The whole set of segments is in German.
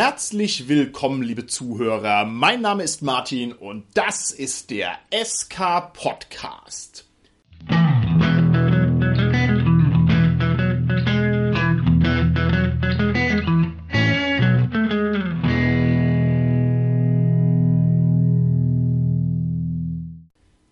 Herzlich willkommen, liebe Zuhörer. Mein Name ist Martin und das ist der SK Podcast.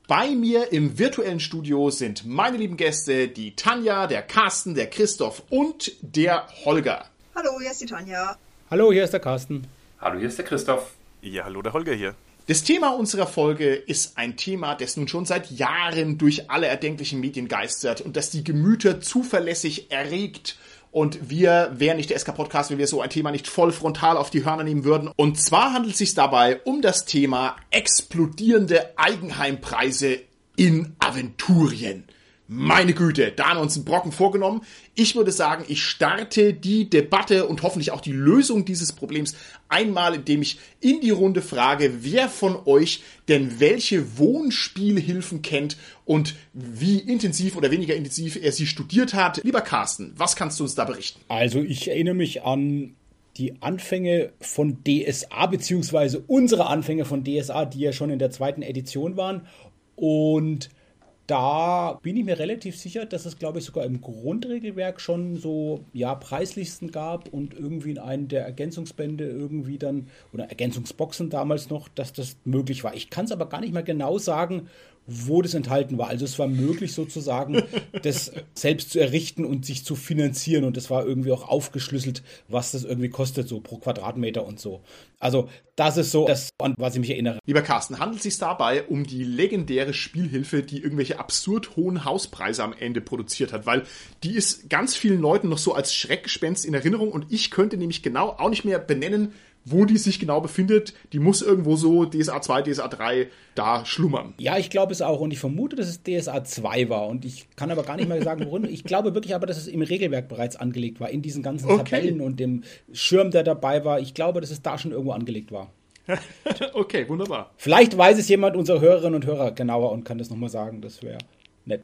Bei mir im virtuellen Studio sind meine lieben Gäste, die Tanja, der Carsten, der Christoph und der Holger. Hallo, hier ist die Tanja. Hallo, hier ist der Carsten. Hallo, hier ist der Christoph. Ja, hallo, der Holger hier. Das Thema unserer Folge ist ein Thema, das nun schon seit Jahren durch alle erdenklichen Medien geistert und das die Gemüter zuverlässig erregt. Und wir wären nicht der SK-Podcast, wenn wir so ein Thema nicht voll frontal auf die Hörner nehmen würden. Und zwar handelt es sich dabei um das Thema explodierende Eigenheimpreise in Aventurien. Meine Güte, da haben wir uns einen Brocken vorgenommen. Ich würde sagen, ich starte die Debatte und hoffentlich auch die Lösung dieses Problems einmal, indem ich in die Runde frage, wer von euch denn welche Wohnspielhilfen kennt und wie intensiv oder weniger intensiv er sie studiert hat. Lieber Carsten, was kannst du uns da berichten? Also ich erinnere mich an die Anfänge von DSA, beziehungsweise unsere Anfänge von DSA, die ja schon in der zweiten Edition waren. Und da bin ich mir relativ sicher, dass es, glaube ich, sogar im Grundregelwerk schon so, ja, Preislisten gab und irgendwie in einem der Ergänzungsbände irgendwie dann, oder Ergänzungsboxen damals noch, dass das möglich war. Ich kann es aber gar nicht mehr genau sagen, wo das enthalten war. Also es war möglich sozusagen, das selbst zu errichten und sich zu finanzieren und es war irgendwie auch aufgeschlüsselt, was das irgendwie kostet, so pro Quadratmeter und so. Also das ist so das, an was ich mich erinnere. Lieber Carsten, handelt es sich dabei um die legendäre Spielhilfe, die irgendwelche absurd hohen Hauspreise am Ende produziert hat? Weil die ist ganz vielen Leuten noch so als Schreckgespenst in Erinnerung und ich könnte nämlich genau auch nicht mehr benennen, wo die sich genau befindet, die muss irgendwo so DSA 2, DSA 3 da schlummern. Ja, ich glaube es auch und ich vermute, dass es DSA 2 war und ich kann aber gar nicht mehr sagen, worin. ich glaube wirklich aber, dass es im Regelwerk bereits angelegt war, in diesen ganzen okay. Tabellen und dem Schirm, der dabei war. Ich glaube, dass es da schon irgendwo angelegt war. okay, wunderbar. Vielleicht weiß es jemand unserer Hörerinnen und Hörer genauer und kann das nochmal sagen. Das wäre nett.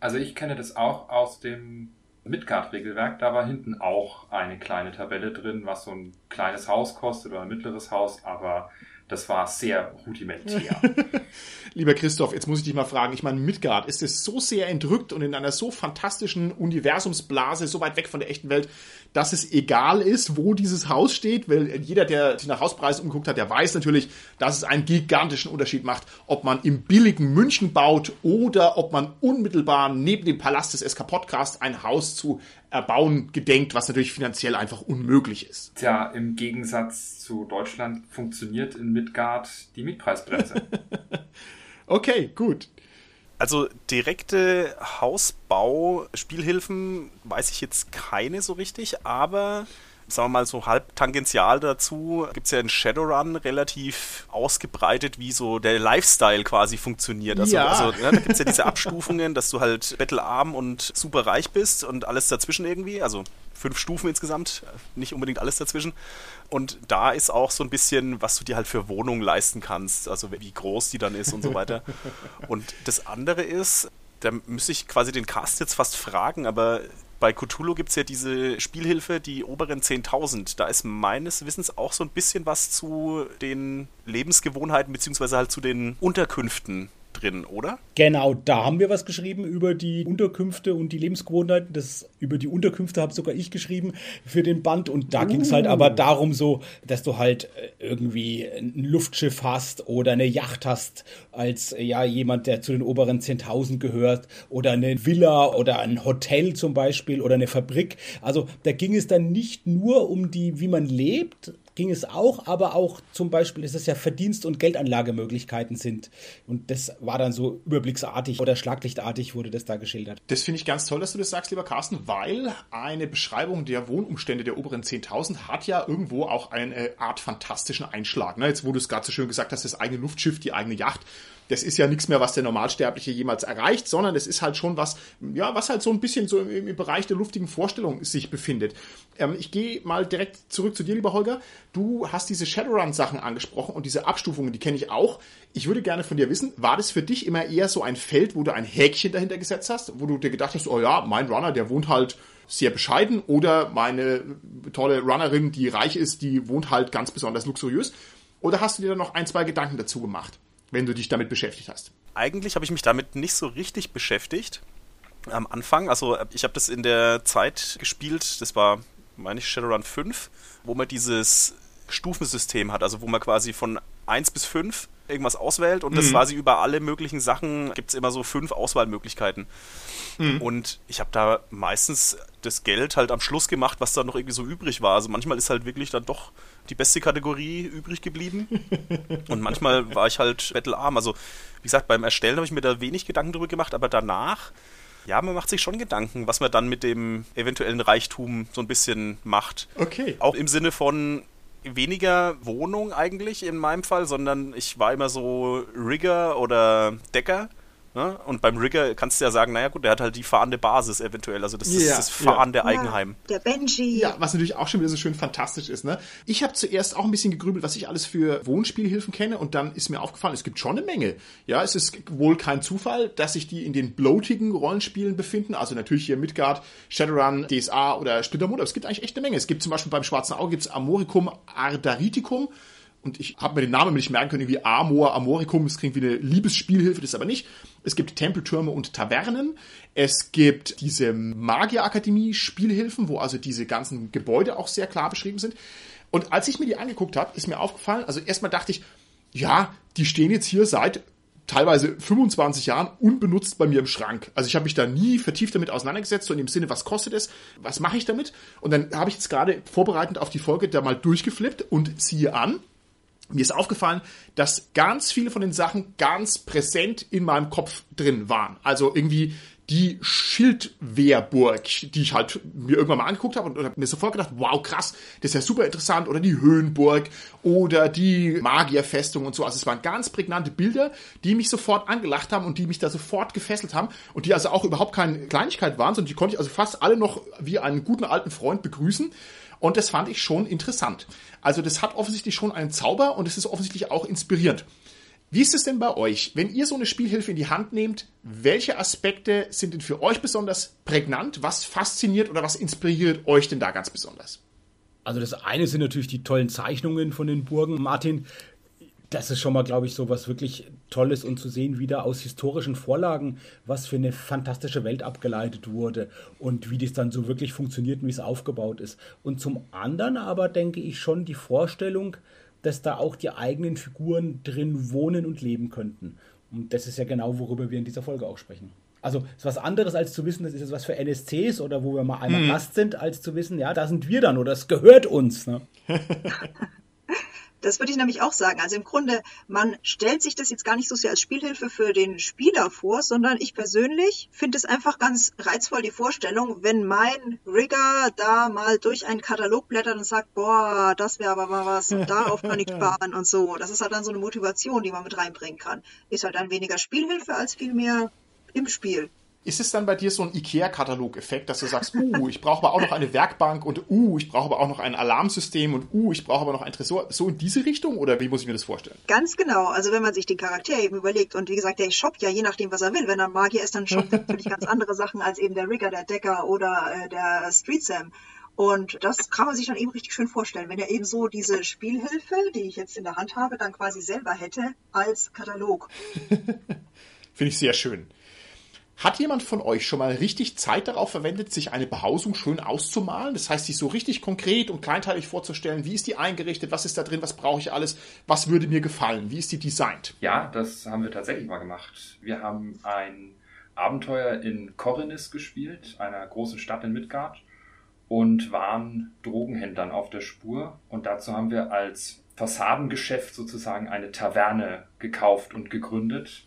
Also ich kenne das auch aus dem Midgard-Regelwerk, da war hinten auch eine kleine Tabelle drin, was so ein kleines Haus kostet oder ein mittleres Haus, aber das war sehr rudimentär. Lieber Christoph, jetzt muss ich dich mal fragen, ich meine, Midgard ist es so sehr entrückt und in einer so fantastischen Universumsblase, so weit weg von der echten Welt, dass es egal ist, wo dieses Haus steht, weil jeder, der sich nach Hauspreisen umgeguckt hat, der weiß natürlich, dass es einen gigantischen Unterschied macht, ob man im billigen München baut oder ob man unmittelbar neben dem Palast des SK Podcast ein Haus zu erbauen gedenkt, was natürlich finanziell einfach unmöglich ist. Tja, im Gegensatz zu Deutschland funktioniert in Midgard die Mietpreisbremse. okay, gut. Also direkte Hausbau-Spielhilfen weiß ich jetzt keine so richtig, aber sagen wir mal so halb tangential dazu, gibt es ja in Shadowrun relativ ausgebreitet, wie so der Lifestyle quasi funktioniert. Also, ja. also ja, da gibt es ja diese Abstufungen, dass du halt bettelarm und super reich bist und alles dazwischen irgendwie. Also fünf Stufen insgesamt, nicht unbedingt alles dazwischen. Und da ist auch so ein bisschen, was du dir halt für Wohnungen leisten kannst, also wie groß die dann ist und so weiter. Und das andere ist, da müsste ich quasi den Cast jetzt fast fragen, aber bei Cthulhu gibt es ja diese Spielhilfe, die oberen 10.000. Da ist meines Wissens auch so ein bisschen was zu den Lebensgewohnheiten beziehungsweise halt zu den Unterkünften drin, oder? Genau, da haben wir was geschrieben über die Unterkünfte und die Lebensgewohnheiten. Das, über die Unterkünfte habe sogar ich geschrieben für den Band. Und da uh. ging es halt aber darum so, dass du halt äh, irgendwie ein Luftschiff hast oder eine Yacht hast als ja jemand, der zu den oberen 10.000 gehört oder eine Villa oder ein Hotel zum Beispiel oder eine Fabrik. Also da ging es dann nicht nur um die, wie man lebt, ging es auch, aber auch zum Beispiel, dass es ja Verdienst- und Geldanlagemöglichkeiten sind. Und das war dann so überblicksartig oder schlaglichtartig wurde das da geschildert. Das finde ich ganz toll, dass du das sagst, lieber Carsten, weil eine Beschreibung der Wohnumstände der oberen 10.000 hat ja irgendwo auch eine Art fantastischen Einschlag. Ne? Jetzt, wo du es gerade so schön gesagt hast, das eigene Luftschiff, die eigene Yacht, das ist ja nichts mehr, was der Normalsterbliche jemals erreicht, sondern es ist halt schon was, ja, was halt so ein bisschen so im, im Bereich der luftigen Vorstellung sich befindet. Ähm, ich gehe mal direkt zurück zu dir, lieber Holger. Du hast diese Shadowrun-Sachen angesprochen und diese Abstufungen, die kenne ich auch. Ich würde gerne von dir wissen, war das für dich immer eher so ein Feld, wo du ein Häkchen dahinter gesetzt hast, wo du dir gedacht hast, oh ja, mein Runner, der wohnt halt sehr bescheiden oder meine tolle Runnerin, die reich ist, die wohnt halt ganz besonders luxuriös? Oder hast du dir da noch ein, zwei Gedanken dazu gemacht? Wenn du dich damit beschäftigt hast? Eigentlich habe ich mich damit nicht so richtig beschäftigt am Anfang. Also ich habe das in der Zeit gespielt, das war, meine ich, Shadowrun 5, wo man dieses Stufensystem hat, also wo man quasi von 1 bis 5 irgendwas auswählt und mhm. das quasi über alle möglichen Sachen gibt es immer so fünf Auswahlmöglichkeiten. Mhm. Und ich habe da meistens das Geld halt am Schluss gemacht, was da noch irgendwie so übrig war. Also manchmal ist halt wirklich dann doch die beste Kategorie übrig geblieben. und manchmal war ich halt bettelarm. Also, wie gesagt, beim Erstellen habe ich mir da wenig Gedanken drüber gemacht, aber danach, ja, man macht sich schon Gedanken, was man dann mit dem eventuellen Reichtum so ein bisschen macht. Okay. Auch im Sinne von, weniger Wohnung eigentlich in meinem Fall, sondern ich war immer so Rigger oder Decker. Ne? Und beim Rigger kannst du ja sagen, naja gut, der hat halt die fahrende Basis eventuell. Also das ja, ist das fahrende ja. Eigenheim. Ja, der Benji. Ja, was natürlich auch schon wieder so schön fantastisch ist. Ne? Ich habe zuerst auch ein bisschen gegrübelt, was ich alles für Wohnspielhilfen kenne und dann ist mir aufgefallen, es gibt schon eine Menge. Ja, es ist wohl kein Zufall, dass sich die in den bloatigen Rollenspielen befinden. Also natürlich hier Midgard, Shadowrun, DSA oder Splittermond, aber es gibt eigentlich echt eine Menge. Es gibt zum Beispiel beim Schwarzen Auge gibt's Amoricum Ardariticum und ich habe mir den Namen nicht merken können, irgendwie Amor, Amoricum, das klingt wie eine Liebesspielhilfe, das ist aber nicht. Es gibt Tempeltürme und Tavernen. Es gibt diese Magierakademie-Spielhilfen, wo also diese ganzen Gebäude auch sehr klar beschrieben sind. Und als ich mir die angeguckt habe, ist mir aufgefallen, also erstmal dachte ich, ja, die stehen jetzt hier seit teilweise 25 Jahren unbenutzt bei mir im Schrank. Also ich habe mich da nie vertieft damit auseinandergesetzt, so in dem Sinne, was kostet es, was mache ich damit? Und dann habe ich jetzt gerade vorbereitend auf die Folge da mal durchgeflippt und ziehe an, mir ist aufgefallen, dass ganz viele von den Sachen ganz präsent in meinem Kopf drin waren. Also irgendwie die Schildwehrburg, die ich halt mir irgendwann mal angeguckt habe und, und habe mir sofort gedacht, wow, krass, das ist ja super interessant. Oder die Höhenburg oder die Magierfestung und so. Also es waren ganz prägnante Bilder, die mich sofort angelacht haben und die mich da sofort gefesselt haben und die also auch überhaupt keine Kleinigkeit waren, sondern die konnte ich also fast alle noch wie einen guten alten Freund begrüßen. Und das fand ich schon interessant. Also das hat offensichtlich schon einen Zauber und es ist offensichtlich auch inspirierend. Wie ist es denn bei euch, wenn ihr so eine Spielhilfe in die Hand nehmt? Welche Aspekte sind denn für euch besonders prägnant? Was fasziniert oder was inspiriert euch denn da ganz besonders? Also das eine sind natürlich die tollen Zeichnungen von den Burgen. Martin, das ist schon mal, glaube ich, so was wirklich Tolles und zu sehen, wie da aus historischen Vorlagen was für eine fantastische Welt abgeleitet wurde und wie das dann so wirklich funktioniert und wie es aufgebaut ist. Und zum anderen aber denke ich schon die Vorstellung, dass da auch die eigenen Figuren drin wohnen und leben könnten. Und das ist ja genau, worüber wir in dieser Folge auch sprechen. Also ist was anderes als zu wissen, das ist jetzt was für NSCs oder wo wir mal einmal hm. Gast sind, als zu wissen, ja, da sind wir dann oder es gehört uns. Ne? Das würde ich nämlich auch sagen. Also im Grunde, man stellt sich das jetzt gar nicht so sehr als Spielhilfe für den Spieler vor, sondern ich persönlich finde es einfach ganz reizvoll, die Vorstellung, wenn mein Rigger da mal durch einen Katalog blättert und sagt, boah, das wäre aber mal was, und darauf kann ich sparen und so. Das ist halt dann so eine Motivation, die man mit reinbringen kann. Ist halt dann weniger Spielhilfe als vielmehr im Spiel. Ist es dann bei dir so ein IKEA-Katalog-Effekt, dass du sagst, uh, ich brauche aber auch noch eine Werkbank und uh, ich brauche aber auch noch ein Alarmsystem und uh, ich brauche aber noch ein Tresor? So in diese Richtung oder wie muss ich mir das vorstellen? Ganz genau. Also wenn man sich den Charakter eben überlegt und wie gesagt, der shoppt ja je nachdem, was er will. Wenn er Magier ist, dann shoppt er natürlich ganz andere Sachen als eben der Rigger, der Decker oder äh, der Street Sam. Und das kann man sich dann eben richtig schön vorstellen, wenn er eben so diese Spielhilfe, die ich jetzt in der Hand habe, dann quasi selber hätte als Katalog. Finde ich sehr schön. Hat jemand von euch schon mal richtig Zeit darauf verwendet, sich eine Behausung schön auszumalen? Das heißt, sich so richtig konkret und kleinteilig vorzustellen, wie ist die eingerichtet, was ist da drin, was brauche ich alles, was würde mir gefallen, wie ist die designt? Ja, das haben wir tatsächlich mal gemacht. Wir haben ein Abenteuer in Korinnes gespielt, einer großen Stadt in Midgard, und waren Drogenhändlern auf der Spur. Und dazu haben wir als Fassadengeschäft sozusagen eine Taverne gekauft und gegründet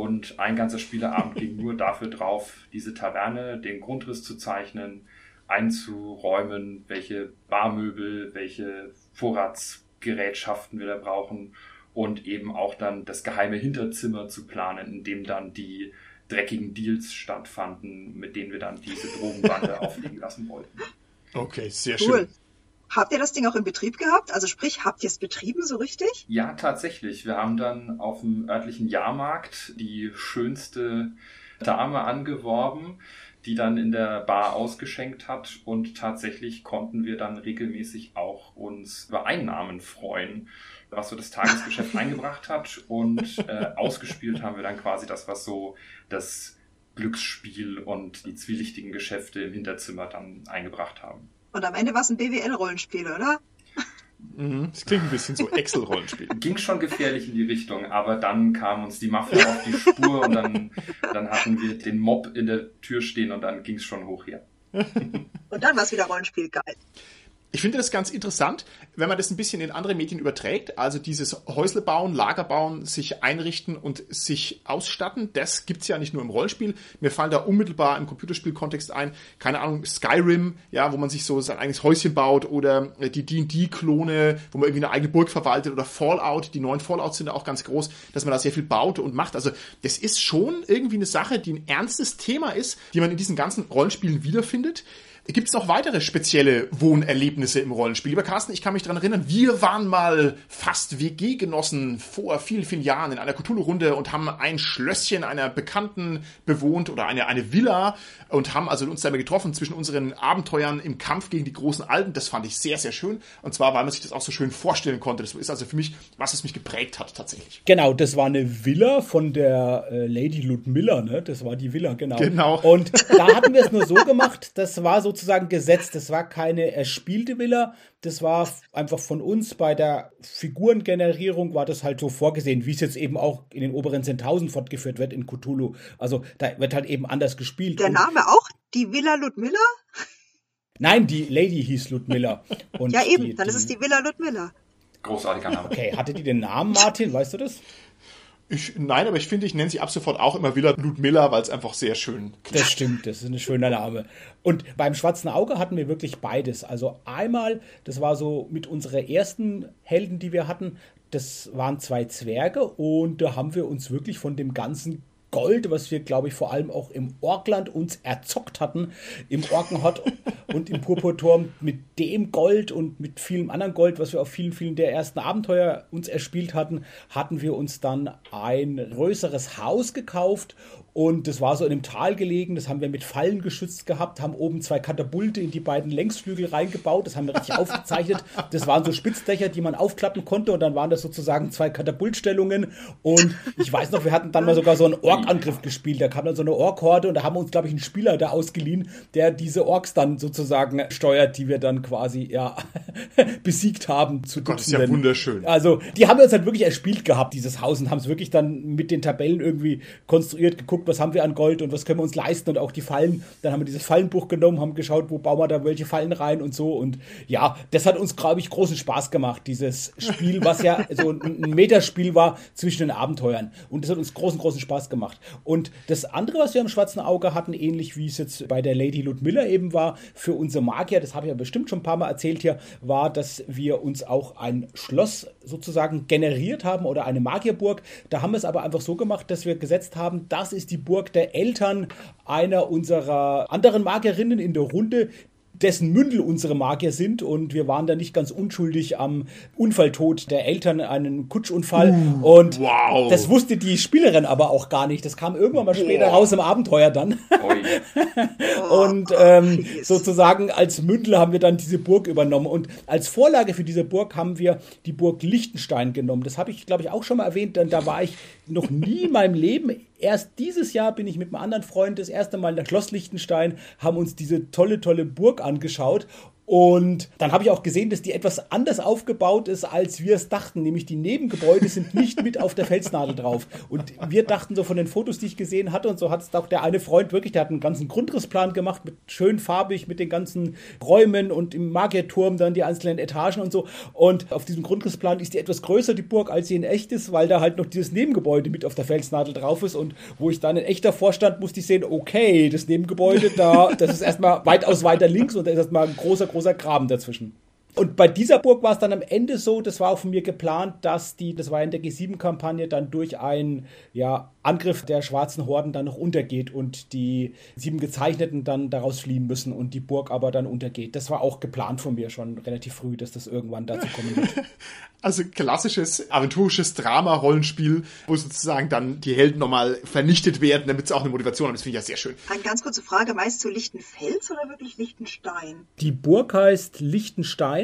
und ein ganzer Spieleabend ging nur dafür drauf, diese Taverne, den Grundriss zu zeichnen, einzuräumen, welche Barmöbel, welche Vorratsgerätschaften wir da brauchen. und eben auch dann das geheime Hinterzimmer zu planen, in dem dann die dreckigen Deals stattfanden, mit denen wir dann diese Drogenbande aufliegen lassen wollten. Okay, sehr cool. schön. Habt ihr das Ding auch in Betrieb gehabt? Also sprich, habt ihr es betrieben so richtig? Ja, tatsächlich. Wir haben dann auf dem örtlichen Jahrmarkt die schönste Dame angeworben, die dann in der Bar ausgeschenkt hat und tatsächlich konnten wir dann regelmäßig auch uns über Einnahmen freuen, was so das Tagesgeschäft eingebracht hat und äh, ausgespielt haben wir dann quasi das, was so das Glücksspiel und die zwielichtigen Geschäfte im Hinterzimmer dann eingebracht haben. Und am Ende war es ein BWL-Rollenspiel, oder? Mhm, das klingt ein bisschen so Excel-Rollenspiel. Ging schon gefährlich in die Richtung, aber dann kam uns die Mafia auf die Spur und dann, dann hatten wir den Mob in der Tür stehen und dann ging es schon hoch her. Und dann war es wieder Rollenspiel geil. Ich finde das ganz interessant, wenn man das ein bisschen in andere Medien überträgt. Also dieses Häusle bauen, Lager bauen, sich einrichten und sich ausstatten, das gibt's ja nicht nur im Rollenspiel. Mir fallen da unmittelbar im Computerspielkontext ein, keine Ahnung, Skyrim, ja, wo man sich so sein eigenes Häuschen baut oder die D&D-Klone, wo man irgendwie eine eigene Burg verwaltet oder Fallout, die neuen Fallouts sind da auch ganz groß, dass man da sehr viel baut und macht. Also das ist schon irgendwie eine Sache, die ein ernstes Thema ist, die man in diesen ganzen Rollenspielen wiederfindet. Gibt es noch weitere spezielle Wohnerlebnisse im Rollenspiel? Lieber Carsten, ich kann mich daran erinnern, wir waren mal fast WG-Genossen vor vielen, vielen Jahren in einer Cthulhu-Runde und haben ein Schlösschen einer Bekannten bewohnt oder eine, eine Villa und haben also uns damit getroffen zwischen unseren Abenteuern im Kampf gegen die großen Alten. Das fand ich sehr, sehr schön. Und zwar, weil man sich das auch so schön vorstellen konnte. Das ist also für mich, was es mich geprägt hat tatsächlich. Genau, das war eine Villa von der äh, Lady Ludmilla, ne? Das war die Villa, genau. Genau. Und da hatten wir es nur so gemacht, das war so sozusagen gesetzt. Das war keine erspielte Villa. Das war einfach von uns bei der Figurengenerierung war das halt so vorgesehen, wie es jetzt eben auch in den oberen 10.000 fortgeführt wird in Cthulhu. Also da wird halt eben anders gespielt. Der Name auch? Die Villa Ludmilla? Nein, die Lady hieß Ludmilla. Und ja, eben, die, dann ist es die Villa Ludmilla. Großartiger Name. Okay, hatte die den Namen, Martin? Weißt du das? Ich, nein, aber ich finde, ich nenne sie ab sofort auch immer Villa Ludmilla, weil es einfach sehr schön klingt. Das stimmt, das ist ein schöner Name. Und beim Schwarzen Auge hatten wir wirklich beides. Also einmal, das war so mit unserer ersten Helden, die wir hatten, das waren zwei Zwerge und da haben wir uns wirklich von dem ganzen Gold, was wir, glaube ich, vor allem auch im Orkland uns erzockt hatten, im Orkenhot und im Purpurturm mit dem Gold und mit vielem anderen Gold, was wir auf vielen, vielen der ersten Abenteuer uns erspielt hatten, hatten wir uns dann ein größeres Haus gekauft und das war so in einem Tal gelegen, das haben wir mit Fallen geschützt gehabt, haben oben zwei Katapulte in die beiden Längsflügel reingebaut, das haben wir richtig aufgezeichnet. Das waren so Spitzdächer, die man aufklappen konnte und dann waren das sozusagen zwei Katapultstellungen. Und ich weiß noch, wir hatten dann mal sogar so einen Ork-Angriff gespielt. Da kam dann so eine Ork-Horde und da haben wir uns, glaube ich, einen Spieler da ausgeliehen, der diese Orks dann sozusagen steuert, die wir dann quasi ja besiegt haben. Zu Gott, ist ja wunderschön. Also, die haben wir uns halt wirklich erspielt gehabt, dieses Haus, und haben es wirklich dann mit den Tabellen irgendwie konstruiert, geguckt, geguckt, was haben wir an Gold und was können wir uns leisten und auch die Fallen. Dann haben wir dieses Fallenbuch genommen, haben geschaut, wo bauen wir da welche Fallen rein und so. Und ja, das hat uns, glaube ich, großen Spaß gemacht, dieses Spiel, was ja so ein, ein Metaspiel war zwischen den Abenteuern. Und das hat uns großen, großen Spaß gemacht. Und das andere, was wir am schwarzen Auge hatten, ähnlich wie es jetzt bei der Lady Ludmilla eben war, für unsere Magier, das habe ich ja bestimmt schon ein paar Mal erzählt hier, war, dass wir uns auch ein Schloss sozusagen generiert haben oder eine Magierburg. Da haben wir es aber einfach so gemacht, dass wir gesetzt haben, das ist die Burg der Eltern einer unserer anderen Magierinnen in der Runde, dessen Mündel unsere Magier sind und wir waren da nicht ganz unschuldig am Unfalltod der Eltern, einen Kutschunfall uh, und wow. das wusste die Spielerin aber auch gar nicht. Das kam irgendwann mal später oh. raus im Abenteuer dann. Oh. und ähm, sozusagen als Mündel haben wir dann diese Burg übernommen und als Vorlage für diese Burg haben wir die Burg Liechtenstein genommen. Das habe ich, glaube ich, auch schon mal erwähnt, denn da war ich noch nie in meinem Leben Erst dieses Jahr bin ich mit einem anderen Freund das erste Mal nach Schloss Liechtenstein, haben uns diese tolle, tolle Burg angeschaut und dann habe ich auch gesehen, dass die etwas anders aufgebaut ist, als wir es dachten. Nämlich die Nebengebäude sind nicht mit auf der Felsnadel drauf. Und wir dachten so von den Fotos, die ich gesehen hatte, und so hat es auch der eine Freund wirklich, der hat einen ganzen Grundrissplan gemacht, mit schön farbig, mit den ganzen Räumen und im Magierturm dann die einzelnen Etagen und so. Und auf diesem Grundrissplan ist die etwas größer, die Burg, als sie in echt ist, weil da halt noch dieses Nebengebäude mit auf der Felsnadel drauf ist. Und wo ich dann in echter Vorstand musste ich sehen, okay, das Nebengebäude da, das ist erstmal weitaus weiter links und da ist erstmal ein großer, großer großer Graben dazwischen. Und bei dieser Burg war es dann am Ende so, das war auch von mir geplant, dass die, das war in der G7-Kampagne, dann durch einen ja, Angriff der schwarzen Horden dann noch untergeht und die sieben Gezeichneten dann daraus fliehen müssen und die Burg aber dann untergeht. Das war auch geplant von mir schon relativ früh, dass das irgendwann dazu kommen wird. Also klassisches aventurisches Drama-Rollenspiel, wo sozusagen dann die Helden nochmal vernichtet werden, damit sie auch eine Motivation haben. Das finde ich ja sehr schön. Eine ganz kurze Frage, meinst du Lichtenfels oder wirklich Lichtenstein? Die Burg heißt Lichtenstein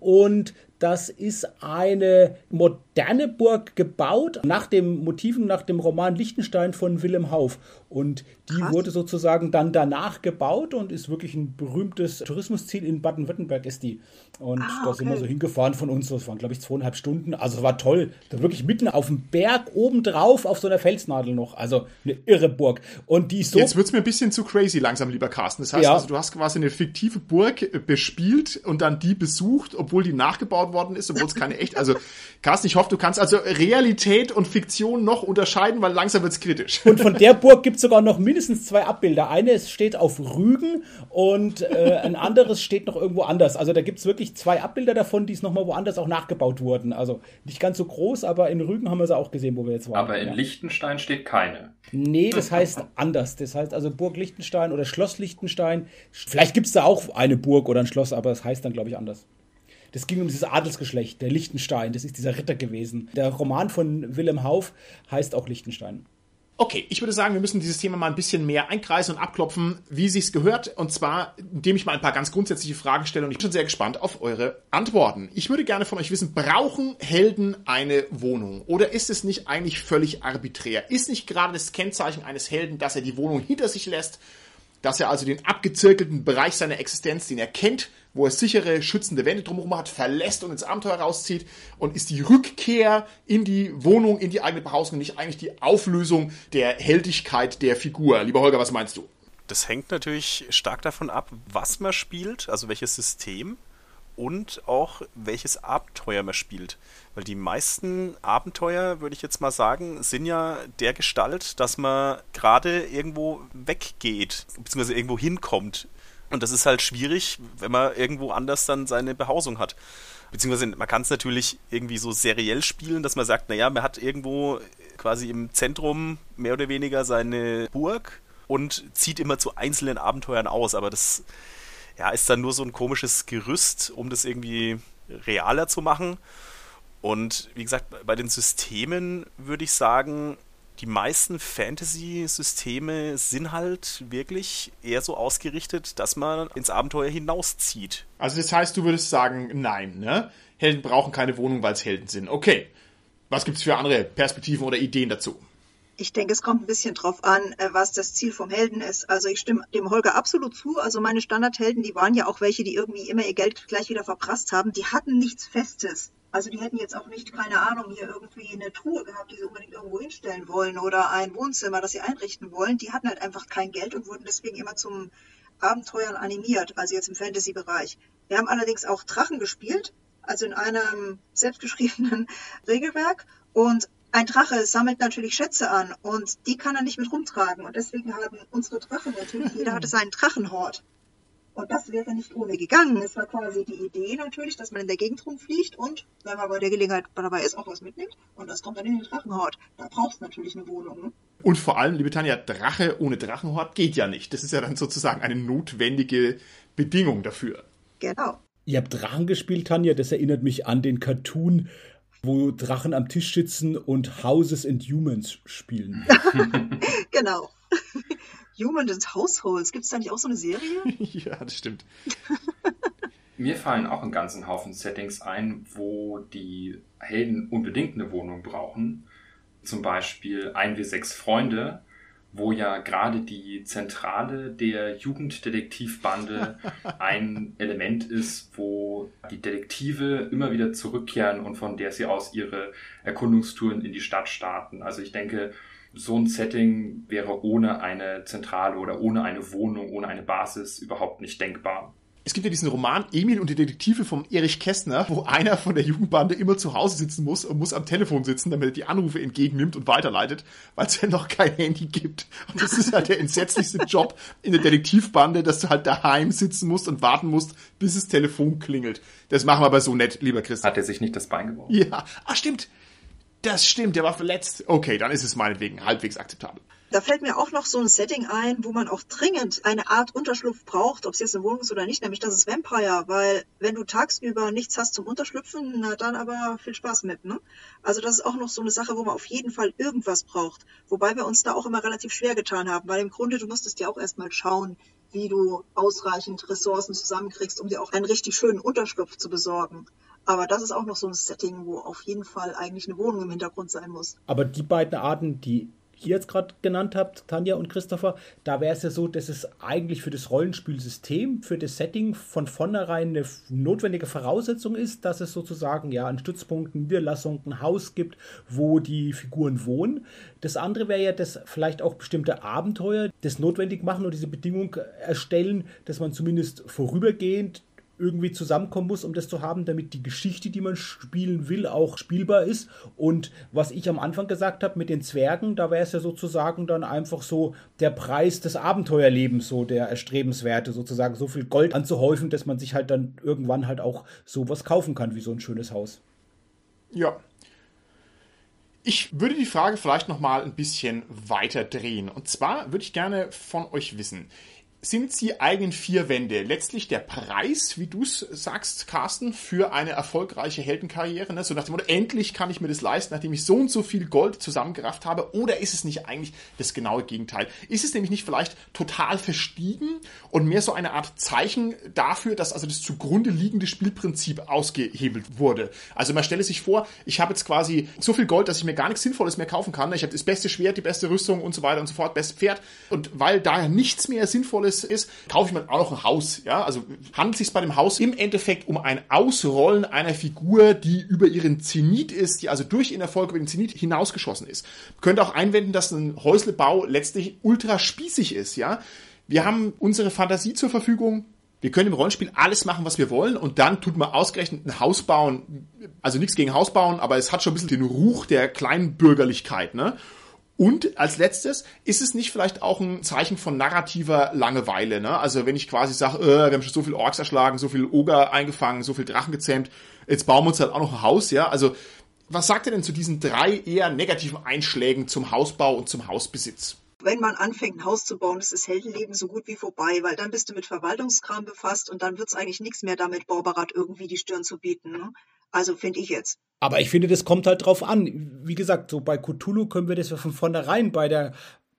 und das ist eine moderne Burg gebaut nach dem Motiven, nach dem Roman Lichtenstein von Willem Hauf. Und die Krass. wurde sozusagen dann danach gebaut und ist wirklich ein berühmtes Tourismusziel in Baden-Württemberg ist die. Und ah, da sind wir so hingefahren von uns, das waren glaube ich zweieinhalb Stunden. Also war toll. Da wirklich mitten auf dem Berg oben drauf auf so einer Felsnadel noch. Also eine irre Burg. Und die ist so. Jetzt wird es mir ein bisschen zu crazy langsam, lieber Carsten. Das heißt ja. also, du hast quasi eine fiktive Burg bespielt und dann die besucht, obwohl die nachgebaut worden ist, obwohl es keine echt. Also, Carsten, ich hoffe, du kannst also Realität und Fiktion noch unterscheiden, weil langsam wird es kritisch. Und von der Burg gibt es sogar noch mindestens zwei Abbilder. Eine steht auf Rügen und äh, ein anderes steht noch irgendwo anders. Also da gibt es wirklich zwei Abbilder davon, die es nochmal woanders auch nachgebaut wurden. Also nicht ganz so groß, aber in Rügen haben wir sie auch gesehen, wo wir jetzt waren. Aber in ja. Liechtenstein steht keine. Nee, das heißt anders. Das heißt also Burg Liechtenstein oder Schloss Liechtenstein. Vielleicht gibt es da auch eine Burg oder ein Schloss, aber das heißt dann, glaube ich, anders. Das ging um dieses Adelsgeschlecht, der Liechtenstein. Das ist dieser Ritter gewesen. Der Roman von Willem Hauf heißt auch Liechtenstein. Okay, ich würde sagen, wir müssen dieses Thema mal ein bisschen mehr einkreisen und abklopfen, wie sich's gehört. Und zwar, indem ich mal ein paar ganz grundsätzliche Fragen stelle. Und ich bin schon sehr gespannt auf eure Antworten. Ich würde gerne von euch wissen, brauchen Helden eine Wohnung? Oder ist es nicht eigentlich völlig arbiträr? Ist nicht gerade das Kennzeichen eines Helden, dass er die Wohnung hinter sich lässt dass er also den abgezirkelten Bereich seiner Existenz, den er kennt, wo er sichere, schützende Wände drumherum hat, verlässt und ins Abenteuer rauszieht und ist die Rückkehr in die Wohnung, in die eigene Behausung nicht eigentlich die Auflösung der Heldigkeit der Figur. Lieber Holger, was meinst du? Das hängt natürlich stark davon ab, was man spielt, also welches System und auch welches Abenteuer man spielt. Weil die meisten Abenteuer, würde ich jetzt mal sagen, sind ja der Gestalt, dass man gerade irgendwo weggeht, beziehungsweise irgendwo hinkommt. Und das ist halt schwierig, wenn man irgendwo anders dann seine Behausung hat. Beziehungsweise man kann es natürlich irgendwie so seriell spielen, dass man sagt, naja, man hat irgendwo quasi im Zentrum mehr oder weniger seine Burg und zieht immer zu einzelnen Abenteuern aus. Aber das ja, ist dann nur so ein komisches Gerüst, um das irgendwie realer zu machen. Und wie gesagt, bei den Systemen würde ich sagen, die meisten Fantasy-Systeme sind halt wirklich eher so ausgerichtet, dass man ins Abenteuer hinauszieht. Also das heißt, du würdest sagen, nein, ne? Helden brauchen keine Wohnung, weil es Helden sind. Okay. Was gibt's für andere Perspektiven oder Ideen dazu? Ich denke, es kommt ein bisschen drauf an, äh, was das Ziel vom Helden ist. Also ich stimme dem Holger absolut zu. Also meine Standardhelden, die waren ja auch welche, die irgendwie immer ihr Geld gleich wieder verprasst haben. Die hatten nichts Festes. Also die hätten jetzt auch nicht, keine Ahnung, hier irgendwie eine Truhe gehabt, die sie unbedingt irgendwo hinstellen wollen oder ein Wohnzimmer, das sie einrichten wollen. Die hatten halt einfach kein Geld und wurden deswegen immer zum Abenteuern animiert, also jetzt im Fantasy-Bereich. Wir haben allerdings auch Drachen gespielt, also in einem selbstgeschriebenen Regelwerk. Und ein Drache sammelt natürlich Schätze an und die kann er nicht mit rumtragen. Und deswegen haben unsere Drachen natürlich, jeder hatte seinen Drachenhort. Und das wäre nicht ohne gegangen. Es war quasi die Idee natürlich, dass man in der Gegend rumfliegt und, wenn man bei der Gelegenheit dabei ist, auch was mitnimmt. Und das kommt dann in den Drachenhort. Da brauchst du natürlich eine Wohnung. Ne? Und vor allem, liebe Tanja, Drache ohne Drachenhort geht ja nicht. Das ist ja dann sozusagen eine notwendige Bedingung dafür. Genau. Ihr habt Drachen gespielt, Tanja. Das erinnert mich an den Cartoon, wo Drachen am Tisch sitzen und Houses and Humans spielen. genau. Human and Households. Gibt es da nicht auch so eine Serie? ja, das stimmt. Mir fallen auch einen ganzen Haufen Settings ein, wo die Helden unbedingt eine Wohnung brauchen. Zum Beispiel ein wie sechs Freunde, wo ja gerade die Zentrale der Jugenddetektivbande ein Element ist, wo die Detektive immer wieder zurückkehren und von der sie aus ihre Erkundungstouren in die Stadt starten. Also ich denke, so ein Setting wäre ohne eine Zentrale oder ohne eine Wohnung, ohne eine Basis überhaupt nicht denkbar. Es gibt ja diesen Roman Emil und die Detektive von Erich Kästner, wo einer von der Jugendbande immer zu Hause sitzen muss und muss am Telefon sitzen, damit er die Anrufe entgegennimmt und weiterleitet, weil es ja noch kein Handy gibt. Und das ist halt der entsetzlichste Job in der Detektivbande, dass du halt daheim sitzen musst und warten musst, bis das Telefon klingelt. Das machen wir aber so nett, lieber Christian. Hat er sich nicht das Bein gebrochen? Ja, ah stimmt. Das stimmt, der war verletzt. Okay, dann ist es meinetwegen halbwegs akzeptabel. Da fällt mir auch noch so ein Setting ein, wo man auch dringend eine Art Unterschlupf braucht, ob es jetzt eine Wohnung ist oder nicht, nämlich das ist Vampire, weil wenn du tagsüber nichts hast zum Unterschlüpfen, na dann aber viel Spaß mit, ne? Also das ist auch noch so eine Sache, wo man auf jeden Fall irgendwas braucht. Wobei wir uns da auch immer relativ schwer getan haben, weil im Grunde du musstest ja auch erstmal schauen, wie du ausreichend Ressourcen zusammenkriegst, um dir auch einen richtig schönen Unterschlupf zu besorgen. Aber das ist auch noch so ein Setting, wo auf jeden Fall eigentlich eine Wohnung im Hintergrund sein muss. Aber die beiden Arten, die ihr jetzt gerade genannt habt, Tanja und Christopher, da wäre es ja so, dass es eigentlich für das Rollenspielsystem, für das Setting von vornherein eine notwendige Voraussetzung ist, dass es sozusagen ja einen Stützpunkt, eine Niederlassung, ein Haus gibt, wo die Figuren wohnen. Das andere wäre ja, dass vielleicht auch bestimmte Abenteuer das notwendig machen und diese Bedingung erstellen, dass man zumindest vorübergehend irgendwie zusammenkommen muss, um das zu haben, damit die Geschichte, die man spielen will, auch spielbar ist. Und was ich am Anfang gesagt habe mit den Zwergen, da wäre es ja sozusagen dann einfach so der Preis des Abenteuerlebens, so der erstrebenswerte, sozusagen so viel Gold anzuhäufen, dass man sich halt dann irgendwann halt auch sowas kaufen kann, wie so ein schönes Haus. Ja. Ich würde die Frage vielleicht noch mal ein bisschen weiter drehen. Und zwar würde ich gerne von euch wissen, sind die eigenen vier Wände letztlich der Preis, wie du es sagst, Carsten, für eine erfolgreiche Heldenkarriere? Ne? So nach dem Motto, endlich kann ich mir das leisten, nachdem ich so und so viel Gold zusammengerafft habe? Oder ist es nicht eigentlich das genaue Gegenteil? Ist es nämlich nicht vielleicht total verstiegen und mehr so eine Art Zeichen dafür, dass also das zugrunde liegende Spielprinzip ausgehebelt wurde? Also man stelle sich vor, ich habe jetzt quasi so viel Gold, dass ich mir gar nichts Sinnvolles mehr kaufen kann. Ich habe das beste Schwert, die beste Rüstung und so weiter und so fort, beste Pferd. Und weil daher nichts mehr Sinnvolles Sinnvolles ist, kaufe ich mir auch noch ein Haus. Ja, also handelt es sich bei dem Haus im Endeffekt um ein Ausrollen einer Figur, die über ihren Zenit ist, die also durch ihren Erfolg über den Zenit hinausgeschossen ist. Man könnte auch einwenden, dass ein Häuslebau letztlich ultra spießig ist. Ja, wir haben unsere Fantasie zur Verfügung. Wir können im Rollenspiel alles machen, was wir wollen und dann tut man ausgerechnet ein Haus bauen. Also nichts gegen Haus bauen, aber es hat schon ein bisschen den Ruch der Kleinbürgerlichkeit, ne? Und als letztes, ist es nicht vielleicht auch ein Zeichen von narrativer Langeweile? Ne? Also wenn ich quasi sage, äh, wir haben schon so viel Orks erschlagen, so viel Oger eingefangen, so viel Drachen gezähmt, jetzt bauen wir uns halt auch noch ein Haus, ja? Also was sagt ihr denn zu diesen drei eher negativen Einschlägen zum Hausbau und zum Hausbesitz? Wenn man anfängt, ein Haus zu bauen, ist das Heldenleben so gut wie vorbei, weil dann bist du mit Verwaltungskram befasst und dann wird's eigentlich nichts mehr damit, Borberat irgendwie die Stirn zu bieten. Ne? Also finde ich jetzt. Aber ich finde, das kommt halt drauf an. Wie gesagt, so bei Cthulhu können wir das ja von vornherein bei der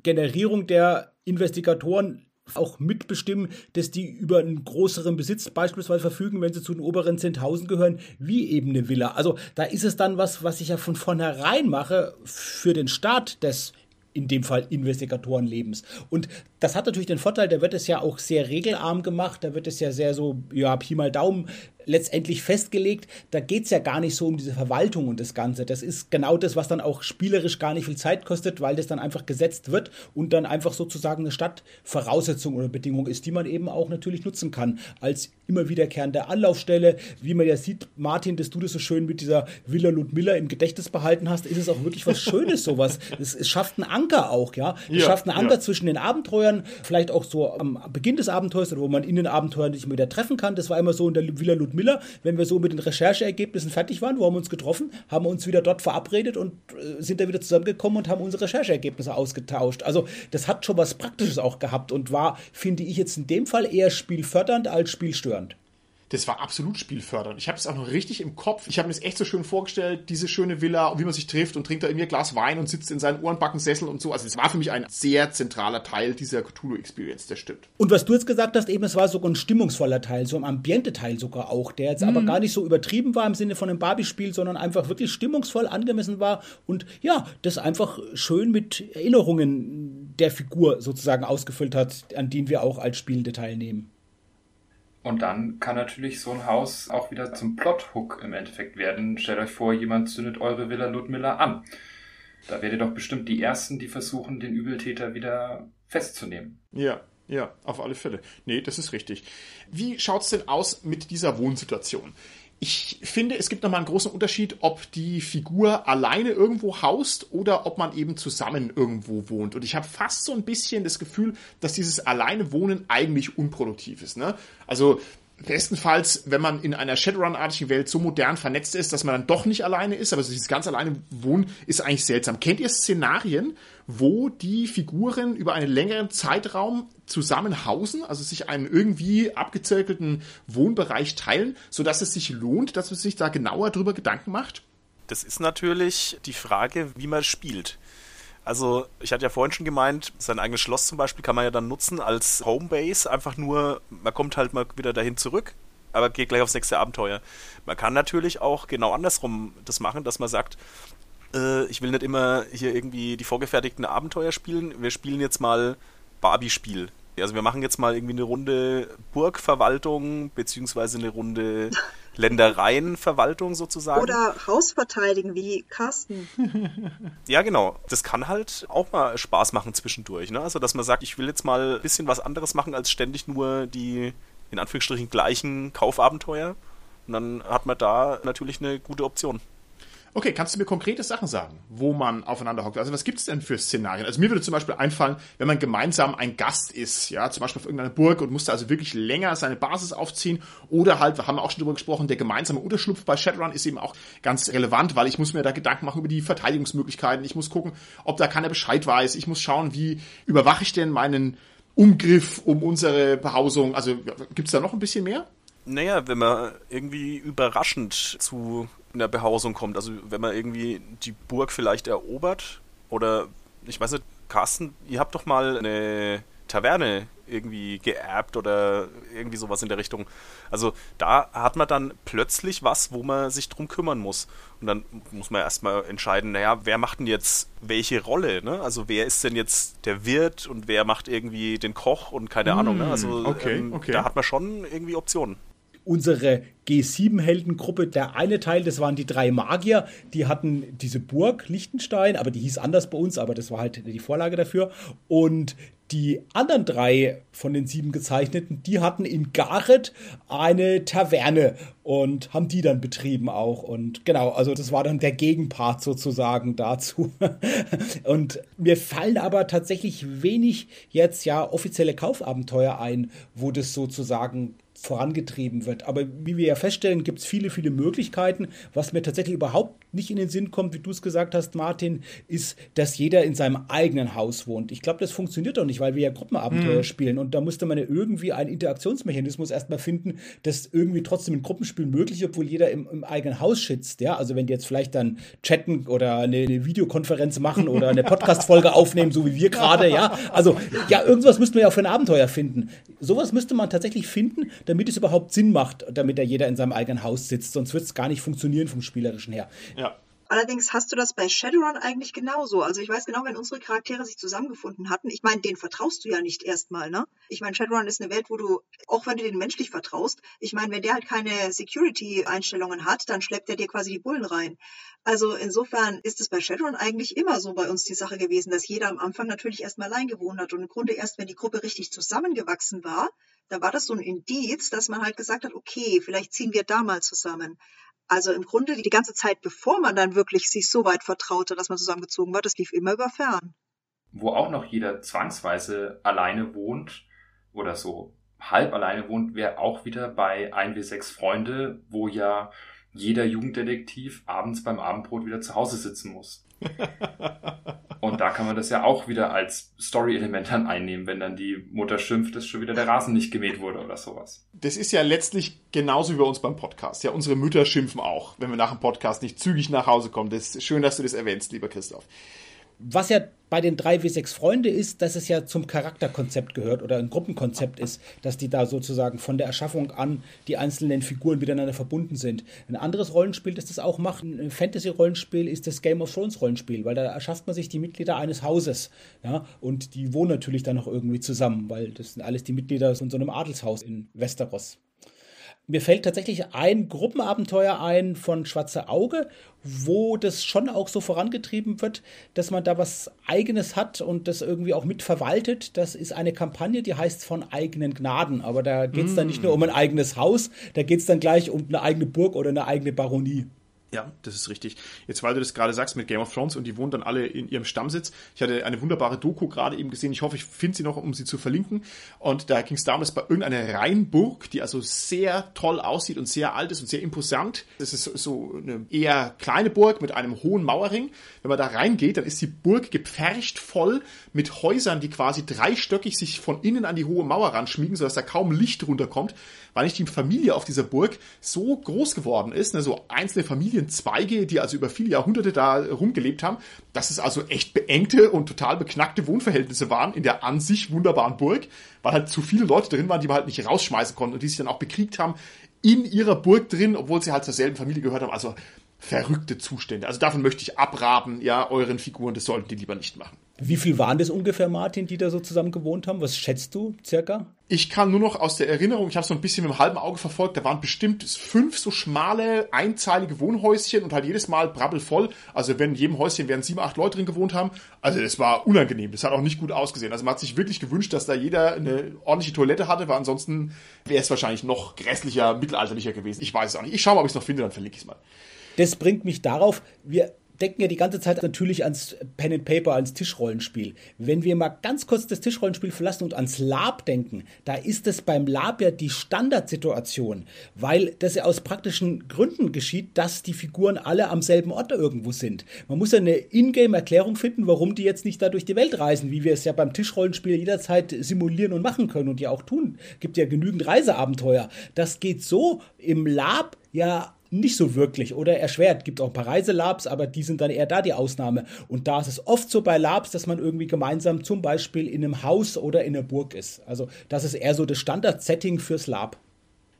Generierung der Investigatoren auch mitbestimmen, dass die über einen größeren Besitz beispielsweise verfügen, wenn sie zu den oberen 10.000 gehören, wie eben eine Villa. Also da ist es dann was, was ich ja von vornherein mache für den Start des in dem Fall Investigatorenlebens. Und das hat natürlich den Vorteil, da wird es ja auch sehr regelarm gemacht, da wird es ja sehr so, ja, Pi mal Daumen letztendlich festgelegt. Da geht es ja gar nicht so um diese Verwaltung und das Ganze. Das ist genau das, was dann auch spielerisch gar nicht viel Zeit kostet, weil das dann einfach gesetzt wird und dann einfach sozusagen eine Stadtvoraussetzung oder Bedingung ist, die man eben auch natürlich nutzen kann als immer wiederkehrende Anlaufstelle. Wie man ja sieht, Martin, dass du das so schön mit dieser Villa Ludmilla im Gedächtnis behalten hast, ist es auch wirklich was Schönes, sowas. Es, es schafft einen Anker auch, ja. Es ja, schafft einen Anker ja. zwischen den Abenteuern, vielleicht auch so am Beginn des Abenteuers oder wo man in den Abenteuern nicht mehr wieder treffen kann. Das war immer so in der Villa Ludmilla Miller, wenn wir so mit den Rechercheergebnissen fertig waren, wo haben wir uns getroffen, haben uns wieder dort verabredet und äh, sind da wieder zusammengekommen und haben unsere Rechercheergebnisse ausgetauscht. Also das hat schon was Praktisches auch gehabt und war, finde ich jetzt in dem Fall eher spielfördernd als spielstörend das war absolut spielfördernd. Ich habe es auch noch richtig im Kopf. Ich habe mir das echt so schön vorgestellt, diese schöne Villa, wie man sich trifft und trinkt da irgendwie ein Glas Wein und sitzt in seinen Ohrenbackensessel und so. Also es war für mich ein sehr zentraler Teil dieser Cthulhu-Experience, das stimmt. Und was du jetzt gesagt hast, eben, es war sogar ein stimmungsvoller Teil, so ein Ambiente-Teil sogar auch, der jetzt mhm. aber gar nicht so übertrieben war im Sinne von einem Barbie-Spiel, sondern einfach wirklich stimmungsvoll angemessen war und ja, das einfach schön mit Erinnerungen der Figur sozusagen ausgefüllt hat, an denen wir auch als Spielende teilnehmen. Und dann kann natürlich so ein Haus auch wieder zum Plothook im Endeffekt werden. Stellt euch vor, jemand zündet eure Villa Ludmilla an. Da werdet ihr doch bestimmt die Ersten, die versuchen, den Übeltäter wieder festzunehmen. Ja, Ja, auf alle Fälle. Nee, das ist richtig. Wie schaut's denn aus mit dieser Wohnsituation? Ich finde, es gibt nochmal einen großen Unterschied, ob die Figur alleine irgendwo haust oder ob man eben zusammen irgendwo wohnt. Und ich habe fast so ein bisschen das Gefühl, dass dieses alleine Wohnen eigentlich unproduktiv ist. Ne? Also bestenfalls, wenn man in einer Shadowrun-artigen Welt so modern vernetzt ist, dass man dann doch nicht alleine ist, aber dieses ganz alleine Wohnen ist eigentlich seltsam. Kennt ihr Szenarien, wo die Figuren über einen längeren Zeitraum zusammen hausen, also sich einen irgendwie abgezirkelten Wohnbereich teilen, sodass es sich lohnt, dass man sich da genauer drüber Gedanken macht? Das ist natürlich die Frage, wie man spielt. Also, ich hatte ja vorhin schon gemeint, sein eigenes Schloss zum Beispiel kann man ja dann nutzen als Homebase. Einfach nur, man kommt halt mal wieder dahin zurück, aber geht gleich aufs nächste Abenteuer. Man kann natürlich auch genau andersrum das machen, dass man sagt, äh, ich will nicht immer hier irgendwie die vorgefertigten Abenteuer spielen. Wir spielen jetzt mal Barbie-Spiel. Also wir machen jetzt mal irgendwie eine Runde Burgverwaltung beziehungsweise eine Runde Ländereienverwaltung sozusagen. Oder Haus verteidigen wie Carsten. ja, genau. Das kann halt auch mal Spaß machen zwischendurch. Ne? Also, dass man sagt, ich will jetzt mal ein bisschen was anderes machen, als ständig nur die in Anführungsstrichen gleichen Kaufabenteuer. Und dann hat man da natürlich eine gute Option. Okay, kannst du mir konkrete Sachen sagen, wo man aufeinander hockt? Also was gibt es denn für Szenarien? Also mir würde zum Beispiel einfallen, wenn man gemeinsam ein Gast ist, ja, zum Beispiel auf irgendeiner Burg und musste also wirklich länger seine Basis aufziehen oder halt, wir haben auch schon darüber gesprochen, der gemeinsame Unterschlupf bei Shadowrun ist eben auch ganz relevant, weil ich muss mir da Gedanken machen über die Verteidigungsmöglichkeiten, ich muss gucken, ob da keiner Bescheid weiß, ich muss schauen, wie überwache ich denn meinen Umgriff um unsere Behausung, also gibt's da noch ein bisschen mehr? Naja, wenn man irgendwie überraschend zu einer Behausung kommt, also wenn man irgendwie die Burg vielleicht erobert oder ich weiß nicht, Carsten, ihr habt doch mal eine Taverne irgendwie geerbt oder irgendwie sowas in der Richtung. Also da hat man dann plötzlich was, wo man sich drum kümmern muss. Und dann muss man erstmal entscheiden, naja, wer macht denn jetzt welche Rolle? Ne? Also wer ist denn jetzt der Wirt und wer macht irgendwie den Koch und keine Ahnung. Ne? Also okay, ähm, okay. da hat man schon irgendwie Optionen unsere G7-Heldengruppe, der eine Teil, das waren die drei Magier, die hatten diese Burg Liechtenstein, aber die hieß anders bei uns, aber das war halt die Vorlage dafür. Und die anderen drei von den sieben gezeichneten, die hatten in Gareth eine Taverne und haben die dann betrieben auch. Und genau, also das war dann der Gegenpart sozusagen dazu. und mir fallen aber tatsächlich wenig jetzt ja offizielle Kaufabenteuer ein, wo das sozusagen vorangetrieben wird. Aber wie wir ja feststellen, gibt es viele, viele Möglichkeiten. Was mir tatsächlich überhaupt nicht in den Sinn kommt, wie du es gesagt hast, Martin, ist, dass jeder in seinem eigenen Haus wohnt. Ich glaube, das funktioniert doch nicht, weil wir ja Gruppenabenteuer mhm. spielen und da musste man ja irgendwie einen Interaktionsmechanismus erstmal finden, das irgendwie trotzdem in Gruppenspielen möglich, obwohl jeder im, im, eigenen Haus schützt. Ja, also wenn die jetzt vielleicht dann chatten oder eine, eine Videokonferenz machen oder eine Podcast-Folge aufnehmen, so wie wir gerade, ja. Also, ja, irgendwas müssten wir ja auch für ein Abenteuer finden. Sowas müsste man tatsächlich finden, damit es überhaupt Sinn macht, damit da jeder in seinem eigenen Haus sitzt. Sonst wird es gar nicht funktionieren vom Spielerischen her. Ja. Allerdings hast du das bei Shadowrun eigentlich genauso. Also ich weiß genau, wenn unsere Charaktere sich zusammengefunden hatten, ich meine, denen vertraust du ja nicht erstmal, ne? Ich meine, Shadowrun ist eine Welt, wo du, auch wenn du den menschlich vertraust, ich meine, wenn der halt keine Security-Einstellungen hat, dann schleppt er dir quasi die Bullen rein. Also insofern ist es bei Shadowrun eigentlich immer so bei uns die Sache gewesen, dass jeder am Anfang natürlich erstmal allein gewohnt hat und im Grunde erst, wenn die Gruppe richtig zusammengewachsen war, da war das so ein Indiz, dass man halt gesagt hat, okay, vielleicht ziehen wir da mal zusammen. Also im Grunde die ganze Zeit, bevor man dann wirklich sich so weit vertraute, dass man zusammengezogen war, das lief immer über Fern. Wo auch noch jeder zwangsweise alleine wohnt oder so halb alleine wohnt, wäre auch wieder bei 1W6 Freunde, wo ja jeder Jugenddetektiv abends beim Abendbrot wieder zu Hause sitzen muss. Und da kann man das ja auch wieder als Story-Element dann einnehmen, wenn dann die Mutter schimpft, dass schon wieder der Rasen nicht gemäht wurde oder sowas. Das ist ja letztlich genauso wie bei uns beim Podcast. Ja, unsere Mütter schimpfen auch, wenn wir nach dem Podcast nicht zügig nach Hause kommen. Das ist schön, dass du das erwähnst, lieber Christoph. Was ja bei den 3W6 Freunde ist, dass es ja zum Charakterkonzept gehört oder ein Gruppenkonzept ist, dass die da sozusagen von der Erschaffung an die einzelnen Figuren miteinander verbunden sind. Ein anderes Rollenspiel, das das auch macht, ein Fantasy-Rollenspiel, ist das Game of Thrones-Rollenspiel, weil da erschafft man sich die Mitglieder eines Hauses. Ja, und die wohnen natürlich dann noch irgendwie zusammen, weil das sind alles die Mitglieder von so einem Adelshaus in Westeros. Mir fällt tatsächlich ein Gruppenabenteuer ein von Schwarze Auge, wo das schon auch so vorangetrieben wird, dass man da was Eigenes hat und das irgendwie auch mitverwaltet. Das ist eine Kampagne, die heißt von eigenen Gnaden. Aber da geht es mm. dann nicht nur um ein eigenes Haus, da geht es dann gleich um eine eigene Burg oder eine eigene Baronie. Ja, das ist richtig. Jetzt, weil du das gerade sagst mit Game of Thrones und die wohnen dann alle in ihrem Stammsitz. Ich hatte eine wunderbare Doku gerade eben gesehen. Ich hoffe, ich finde sie noch, um sie zu verlinken. Und da ging es damals bei irgendeiner Rheinburg, die also sehr toll aussieht und sehr alt ist und sehr imposant. Das ist so eine eher kleine Burg mit einem hohen Mauerring. Wenn man da reingeht, dann ist die Burg gepfercht voll mit Häusern, die quasi dreistöckig sich von innen an die hohe Mauer ranschmiegen, sodass da kaum Licht runterkommt, weil nicht die Familie auf dieser Burg so groß geworden ist, ne, so einzelne Familienzweige, die also über viele Jahrhunderte da rumgelebt haben, dass es also echt beengte und total beknackte Wohnverhältnisse waren in der an sich wunderbaren Burg, weil halt zu viele Leute drin waren, die man halt nicht rausschmeißen konnten und die sich dann auch bekriegt haben in ihrer Burg drin, obwohl sie halt zur selben Familie gehört haben. Also verrückte Zustände. Also davon möchte ich abraten, ja, euren Figuren, das sollten die lieber nicht machen. Wie viel waren das ungefähr, Martin, die da so zusammen gewohnt haben? Was schätzt du circa? Ich kann nur noch aus der Erinnerung, ich habe so ein bisschen mit dem halben Auge verfolgt, da waren bestimmt fünf so schmale, einzeilige Wohnhäuschen und halt jedes Mal brabbelvoll. Also wenn in jedem Häuschen wären sieben, acht Leute drin gewohnt haben. Also das war unangenehm, das hat auch nicht gut ausgesehen. Also man hat sich wirklich gewünscht, dass da jeder eine ordentliche Toilette hatte, weil ansonsten wäre es wahrscheinlich noch grässlicher, mittelalterlicher gewesen. Ich weiß es auch nicht. Ich schaue mal, ob ich es noch finde, dann verlinke ich es mal. Das bringt mich darauf, wir denken ja die ganze Zeit natürlich ans Pen and Paper, ans Tischrollenspiel. Wenn wir mal ganz kurz das Tischrollenspiel verlassen und ans Lab denken, da ist es beim Lab ja die Standardsituation, weil das ja aus praktischen Gründen geschieht, dass die Figuren alle am selben Ort irgendwo sind. Man muss ja eine Ingame-Erklärung finden, warum die jetzt nicht da durch die Welt reisen, wie wir es ja beim Tischrollenspiel jederzeit simulieren und machen können und ja auch tun. Gibt ja genügend Reiseabenteuer. Das geht so im Lab ja nicht so wirklich oder erschwert. Gibt auch ein paar Reiselabs, aber die sind dann eher da die Ausnahme. Und da ist es oft so bei Labs, dass man irgendwie gemeinsam zum Beispiel in einem Haus oder in einer Burg ist. Also das ist eher so das Standard-Setting fürs Lab.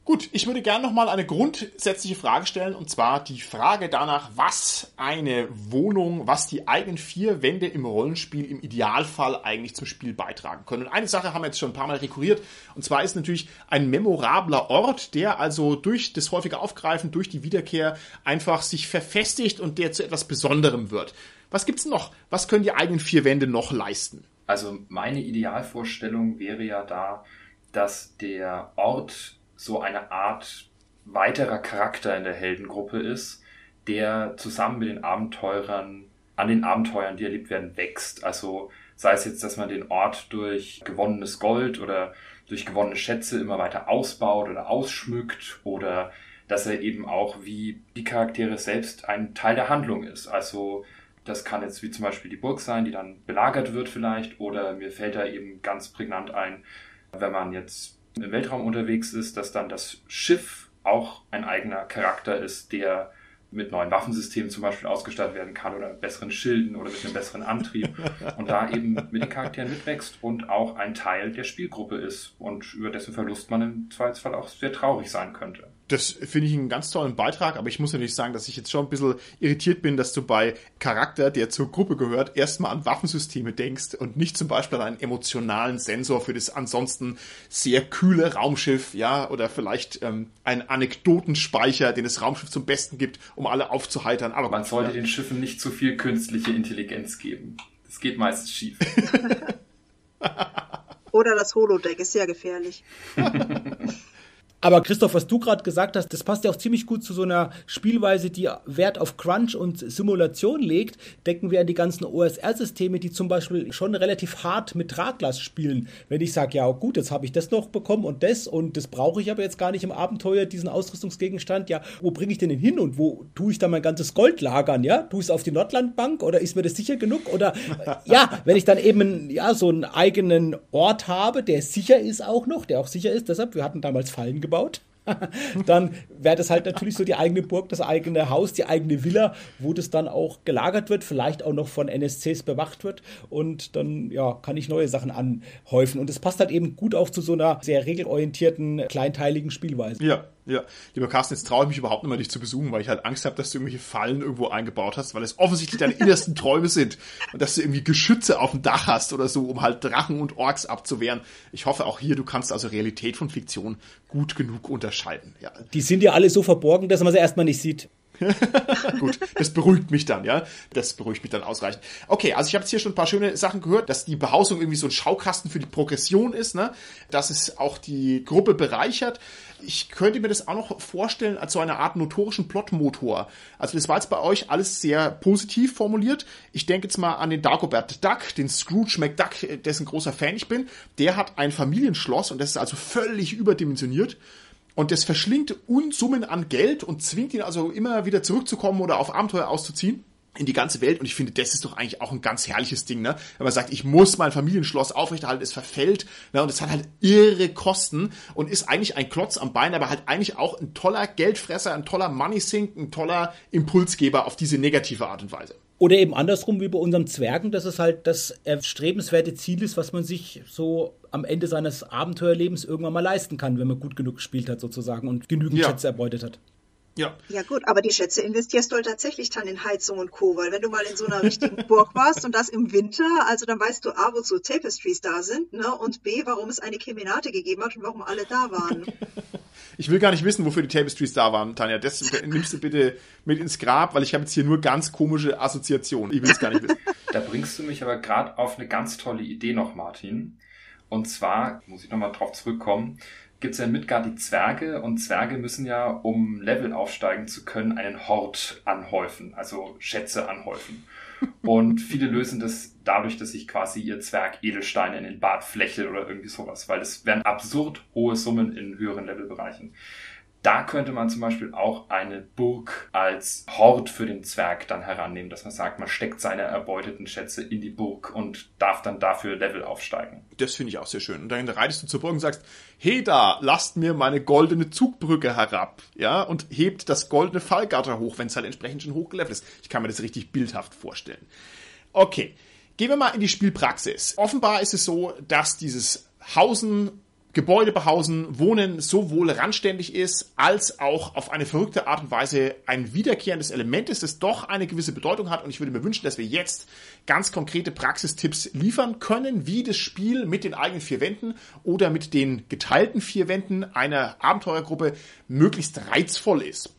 Gut, ich würde gerne noch mal eine grundsätzliche Frage stellen und zwar die Frage danach, was eine Wohnung, was die eigenen vier Wände im Rollenspiel im Idealfall eigentlich zum Spiel beitragen können. Und eine Sache haben wir jetzt schon ein paar Mal rekurriert und zwar ist natürlich ein memorabler Ort, der also durch das häufige Aufgreifen, durch die Wiederkehr einfach sich verfestigt und der zu etwas Besonderem wird. Was gibt's noch? Was können die eigenen vier Wände noch leisten? Also meine Idealvorstellung wäre ja da, dass der Ort so eine Art weiterer Charakter in der Heldengruppe ist, der zusammen mit den Abenteurern an den Abenteuern, die erlebt werden, wächst. Also sei es jetzt, dass man den Ort durch gewonnenes Gold oder durch gewonnene Schätze immer weiter ausbaut oder ausschmückt oder dass er eben auch wie die Charaktere selbst ein Teil der Handlung ist. Also das kann jetzt wie zum Beispiel die Burg sein, die dann belagert wird vielleicht oder mir fällt da eben ganz prägnant ein, wenn man jetzt im Weltraum unterwegs ist, dass dann das Schiff auch ein eigener Charakter ist, der mit neuen Waffensystemen zum Beispiel ausgestattet werden kann oder mit besseren Schilden oder mit einem besseren Antrieb und da eben mit den Charakteren mitwächst und auch ein Teil der Spielgruppe ist und über dessen Verlust man im Zweifelsfall auch sehr traurig sein könnte. Das finde ich einen ganz tollen Beitrag, aber ich muss natürlich sagen, dass ich jetzt schon ein bisschen irritiert bin, dass du bei Charakter, der zur Gruppe gehört, erstmal an Waffensysteme denkst und nicht zum Beispiel an einen emotionalen Sensor für das ansonsten sehr kühle Raumschiff, ja, oder vielleicht ähm, einen Anekdotenspeicher, den das Raumschiff zum Besten gibt, um alle aufzuheitern. Aber man sollte ja. den Schiffen nicht zu viel künstliche Intelligenz geben. Das geht meistens schief. Oder das Holodeck ist sehr gefährlich. Aber Christoph, was du gerade gesagt hast, das passt ja auch ziemlich gut zu so einer Spielweise, die Wert auf Crunch und Simulation legt. Denken wir an die ganzen OSR-Systeme, die zum Beispiel schon relativ hart mit Traglas spielen. Wenn ich sage, ja gut, jetzt habe ich das noch bekommen und das und das brauche ich aber jetzt gar nicht im Abenteuer, diesen Ausrüstungsgegenstand, ja, wo bringe ich den denn hin und wo tue ich da mein ganzes Gold lagern, ja? Tue ich es auf die Nordlandbank oder ist mir das sicher genug? Oder ja, wenn ich dann eben ja so einen eigenen Ort habe, der sicher ist auch noch, der auch sicher ist, deshalb, wir hatten damals Fallen gebaut gebaut. dann wäre das halt natürlich so die eigene Burg, das eigene Haus, die eigene Villa, wo das dann auch gelagert wird, vielleicht auch noch von NSCs bewacht wird und dann ja, kann ich neue Sachen anhäufen und es passt halt eben gut auch zu so einer sehr regelorientierten, kleinteiligen Spielweise. Ja, Ja, lieber Carsten, jetzt traue ich mich überhaupt nicht mehr, dich zu besuchen, weil ich halt Angst habe, dass du irgendwelche Fallen irgendwo eingebaut hast, weil es offensichtlich deine innersten Träume sind und dass du irgendwie Geschütze auf dem Dach hast oder so, um halt Drachen und Orks abzuwehren. Ich hoffe auch hier, du kannst also Realität von Fiktion gut genug unterscheiden. Ja. Die sind ja alle so verborgen, dass man sie erstmal nicht sieht. Gut, das beruhigt mich dann, ja. Das beruhigt mich dann ausreichend. Okay, also ich habe jetzt hier schon ein paar schöne Sachen gehört, dass die Behausung irgendwie so ein Schaukasten für die Progression ist, ne? Dass es auch die Gruppe bereichert. Ich könnte mir das auch noch vorstellen als so eine Art notorischen Plotmotor. Also das war jetzt bei euch alles sehr positiv formuliert. Ich denke jetzt mal an den Dagobert Duck, den Scrooge McDuck, dessen großer Fan ich bin. Der hat ein Familienschloss und das ist also völlig überdimensioniert. Und das verschlingt Unsummen an Geld und zwingt ihn also immer wieder zurückzukommen oder auf Abenteuer auszuziehen in die ganze Welt und ich finde, das ist doch eigentlich auch ein ganz herrliches Ding, ne? Wenn man sagt, ich muss mein Familienschloss aufrechterhalten, es verfällt, ne? Und es hat halt irre Kosten und ist eigentlich ein Klotz am Bein, aber halt eigentlich auch ein toller Geldfresser, ein toller Money Sink, ein toller Impulsgeber auf diese negative Art und Weise. Oder eben andersrum wie bei unserem Zwergen, dass es halt das erstrebenswerte Ziel ist, was man sich so am Ende seines Abenteuerlebens irgendwann mal leisten kann, wenn man gut genug gespielt hat sozusagen und genügend ja. Schätze erbeutet hat. Ja. Ja gut, aber die Schätze investierst du halt tatsächlich dann in Heizung und Co., weil wenn du mal in so einer richtigen Burg warst und das im Winter, also dann weißt du A, wozu Tapestries da sind, ne, und B, warum es eine Kemenate gegeben hat und warum alle da waren. ich will gar nicht wissen, wofür die Tapestries da waren, Tanja. Das nimmst du bitte mit ins Grab, weil ich habe jetzt hier nur ganz komische Assoziationen. Ich will es gar nicht wissen. Da bringst du mich aber gerade auf eine ganz tolle Idee noch, Martin. Und zwar, muss ich nochmal drauf zurückkommen, gibt es ja in Midgard die Zwerge und Zwerge müssen ja, um Level aufsteigen zu können, einen Hort anhäufen, also Schätze anhäufen. Und viele lösen das dadurch, dass sich quasi ihr Zwerg Edelsteine in den Bart flächelt oder irgendwie sowas, weil das wären absurd hohe Summen in höheren Levelbereichen. Da könnte man zum Beispiel auch eine Burg als Hort für den Zwerg dann herannehmen, dass man sagt, man steckt seine erbeuteten Schätze in die Burg und darf dann dafür Level aufsteigen. Das finde ich auch sehr schön. Und dann reitest du zur Burg und sagst, hey da, lasst mir meine goldene Zugbrücke herab, ja, und hebt das goldene Fallgatter hoch, wenn es halt entsprechend schon hochgelevelt ist. Ich kann mir das richtig bildhaft vorstellen. Okay. Gehen wir mal in die Spielpraxis. Offenbar ist es so, dass dieses Hausen Gebäude behausen, Wohnen sowohl randständig ist, als auch auf eine verrückte Art und Weise ein wiederkehrendes Element ist, das doch eine gewisse Bedeutung hat. Und ich würde mir wünschen, dass wir jetzt ganz konkrete Praxistipps liefern können, wie das Spiel mit den eigenen vier Wänden oder mit den geteilten vier Wänden einer Abenteuergruppe möglichst reizvoll ist.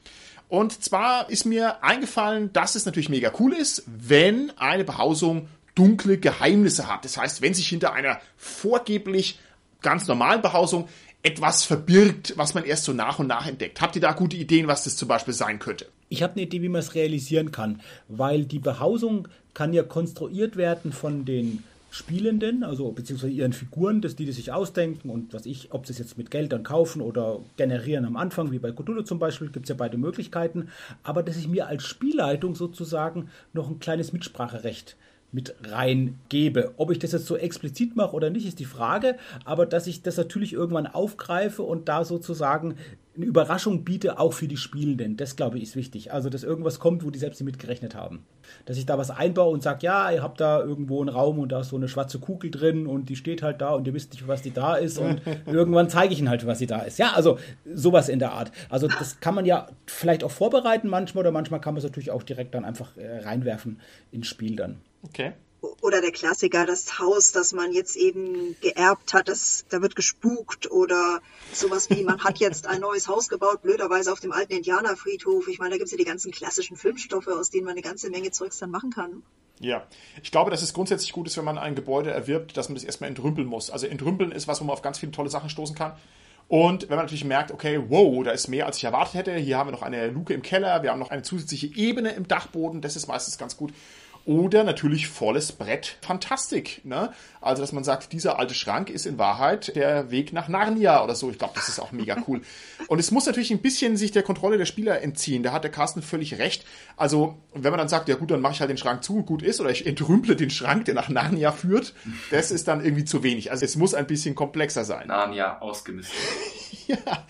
Und zwar ist mir eingefallen, dass es natürlich mega cool ist, wenn eine Behausung dunkle Geheimnisse hat. Das heißt, wenn sich hinter einer vorgeblich ganz normalen Behausung etwas verbirgt, was man erst so nach und nach entdeckt. Habt ihr da gute Ideen, was das zum Beispiel sein könnte? Ich habe eine Idee, wie man es realisieren kann, weil die Behausung kann ja konstruiert werden von den Spielenden, also beziehungsweise ihren Figuren, dass die, die sich ausdenken und was ich, ob sie es jetzt mit Geld dann kaufen oder generieren am Anfang, wie bei Cthulhu zum Beispiel, gibt es ja beide Möglichkeiten, aber dass ich mir als Spielleitung sozusagen noch ein kleines Mitspracherecht mit reingebe. Ob ich das jetzt so explizit mache oder nicht, ist die Frage, aber dass ich das natürlich irgendwann aufgreife und da sozusagen eine Überraschung biete, auch für die Spielenden. Das, glaube ich, ist wichtig. Also, dass irgendwas kommt, wo die selbst nicht mitgerechnet haben. Dass ich da was einbaue und sage, ja, ihr habt da irgendwo einen Raum und da ist so eine schwarze Kugel drin und die steht halt da und ihr wisst nicht, was die da ist und irgendwann zeige ich ihnen halt, was sie da ist. Ja, also sowas in der Art. Also, das kann man ja vielleicht auch vorbereiten manchmal oder manchmal kann man es natürlich auch direkt dann einfach äh, reinwerfen ins Spiel dann. Okay. Oder der Klassiker, das Haus, das man jetzt eben geerbt hat, das, da wird gespukt oder sowas wie, man hat jetzt ein neues Haus gebaut, blöderweise auf dem alten Indianerfriedhof. Ich meine, da gibt es ja die ganzen klassischen Filmstoffe, aus denen man eine ganze Menge Zeugs dann machen kann. Ja, ich glaube, dass es grundsätzlich gut ist, wenn man ein Gebäude erwirbt, dass man das erstmal entrümpeln muss. Also entrümpeln ist was, wo man auf ganz viele tolle Sachen stoßen kann. Und wenn man natürlich merkt, okay, wow, da ist mehr, als ich erwartet hätte, hier haben wir noch eine Luke im Keller, wir haben noch eine zusätzliche Ebene im Dachboden, das ist meistens ganz gut. Oder natürlich volles Brett Fantastik. Ne? Also, dass man sagt, dieser alte Schrank ist in Wahrheit der Weg nach Narnia oder so. Ich glaube, das ist auch mega cool. Und es muss natürlich ein bisschen sich der Kontrolle der Spieler entziehen. Da hat der Carsten völlig recht. Also, wenn man dann sagt, ja gut, dann mache ich halt den Schrank zu, gut ist, oder ich entrümple den Schrank, der nach Narnia führt, das ist dann irgendwie zu wenig. Also, es muss ein bisschen komplexer sein. Narnia ausgemistet. ja.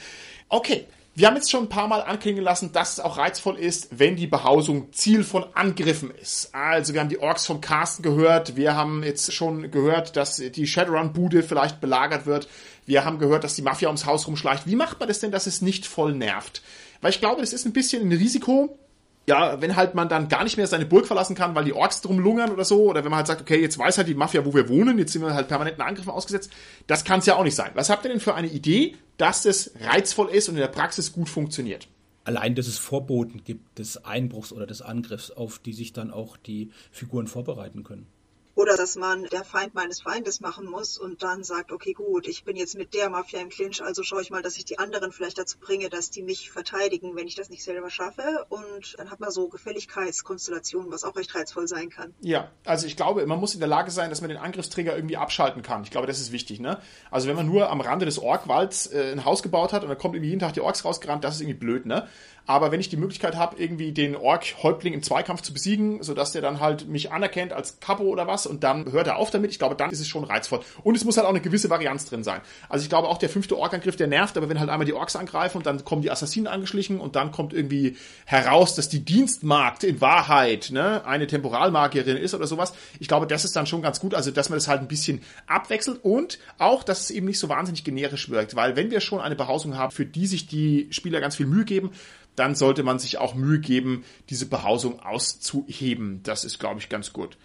Okay, wir haben jetzt schon ein paar Mal anklingen lassen, dass es auch reizvoll ist, wenn die Behausung Ziel von Angriffen ist. Also wir haben die Orks vom Carsten gehört, wir haben jetzt schon gehört, dass die Shadowrun-Bude vielleicht belagert wird. Wir haben gehört, dass die Mafia ums Haus rumschleicht. Wie macht man das denn, dass es nicht voll nervt? Weil ich glaube, das ist ein bisschen ein Risiko, ja, wenn halt man dann gar nicht mehr seine Burg verlassen kann, weil die Orks drum lungern oder so, oder wenn man halt sagt, okay, jetzt weiß halt die Mafia, wo wir wohnen, jetzt sind wir halt permanenten Angriffen ausgesetzt, das kann es ja auch nicht sein. Was habt ihr denn für eine Idee, dass es reizvoll ist und in der Praxis gut funktioniert? Allein, dass es Vorboten gibt des Einbruchs oder des Angriffs, auf die sich dann auch die Figuren vorbereiten können. Oder dass man der Feind meines Feindes machen muss und dann sagt, okay, gut, ich bin jetzt mit der Mafia im Clinch, also schaue ich mal, dass ich die anderen vielleicht dazu bringe, dass die mich verteidigen, wenn ich das nicht selber schaffe. Und dann hat man so Gefälligkeitskonstellationen, was auch recht reizvoll sein kann. Ja, also ich glaube, man muss in der Lage sein, dass man den Angriffsträger irgendwie abschalten kann. Ich glaube, das ist wichtig. Ne? Also wenn man nur am Rande des Orkwalds äh, ein Haus gebaut hat und dann kommt irgendwie jeden Tag die Orks rausgerannt, das ist irgendwie blöd. Ne? Aber wenn ich die Möglichkeit habe, irgendwie den Ork-Häuptling im Zweikampf zu besiegen, sodass der dann halt mich anerkennt als Kapo oder was und dann hört er auf damit, ich glaube, dann ist es schon reizvoll. Und es muss halt auch eine gewisse Varianz drin sein. Also ich glaube auch der fünfte Ork-Angriff, der nervt, aber wenn halt einmal die Orks angreifen und dann kommen die Assassinen angeschlichen und dann kommt irgendwie heraus, dass die Dienstmagd in Wahrheit ne, eine Temporalmagierin ist oder sowas. Ich glaube, das ist dann schon ganz gut, also dass man das halt ein bisschen abwechselt und auch, dass es eben nicht so wahnsinnig generisch wirkt, weil wenn wir schon eine Behausung haben, für die sich die Spieler ganz viel Mühe geben, dann sollte man sich auch Mühe geben, diese Behausung auszuheben. Das ist, glaube ich, ganz gut.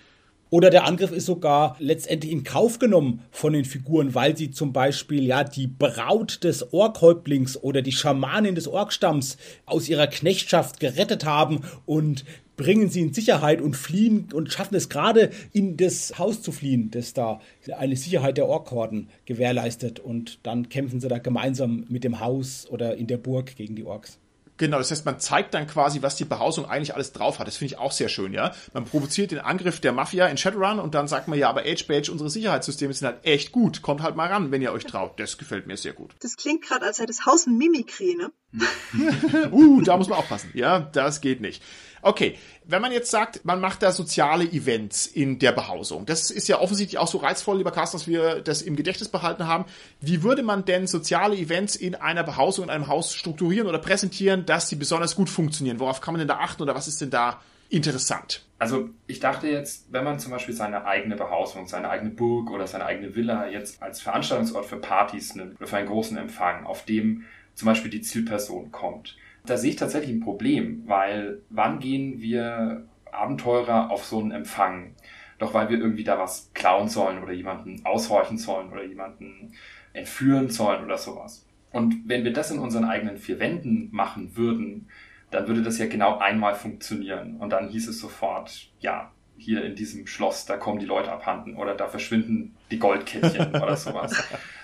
Oder der Angriff ist sogar letztendlich in Kauf genommen von den Figuren, weil sie zum Beispiel ja die Braut des Orkhäuptlings oder die Schamanin des Orkstamms aus ihrer Knechtschaft gerettet haben und bringen sie in Sicherheit und fliehen und schaffen es gerade in das Haus zu fliehen, das da eine Sicherheit der Orkhorden gewährleistet und dann kämpfen sie da gemeinsam mit dem Haus oder in der Burg gegen die Orks. Genau, das heißt, man zeigt dann quasi, was die Behausung eigentlich alles drauf hat. Das finde ich auch sehr schön, ja. Man provoziert den Angriff der Mafia in Shadowrun und dann sagt man, ja, aber Age Badge, unsere Sicherheitssysteme sind halt echt gut. Kommt halt mal ran, wenn ihr euch traut. Das gefällt mir sehr gut. Das klingt gerade, als hätte das Haus ein Mimikry, ne? uh, da muss man aufpassen. Ja, das geht nicht. Okay, wenn man jetzt sagt, man macht da soziale Events in der Behausung, das ist ja offensichtlich auch so reizvoll, lieber Carsten, dass wir das im Gedächtnis behalten haben. Wie würde man denn soziale Events in einer Behausung, in einem Haus strukturieren oder präsentieren, dass sie besonders gut funktionieren? Worauf kann man denn da achten oder was ist denn da interessant? Also ich dachte jetzt, wenn man zum Beispiel seine eigene Behausung, seine eigene Burg oder seine eigene Villa jetzt als Veranstaltungsort für Partys nimmt oder für einen großen Empfang, auf dem zum Beispiel die Zielperson kommt, da sehe ich tatsächlich ein Problem, weil wann gehen wir Abenteurer auf so einen Empfang? Doch weil wir irgendwie da was klauen sollen oder jemanden aushorchen sollen oder jemanden entführen sollen oder sowas. Und wenn wir das in unseren eigenen vier Wänden machen würden, dann würde das ja genau einmal funktionieren. Und dann hieß es sofort, ja, hier in diesem Schloss, da kommen die Leute abhanden oder da verschwinden die Goldkettchen oder sowas.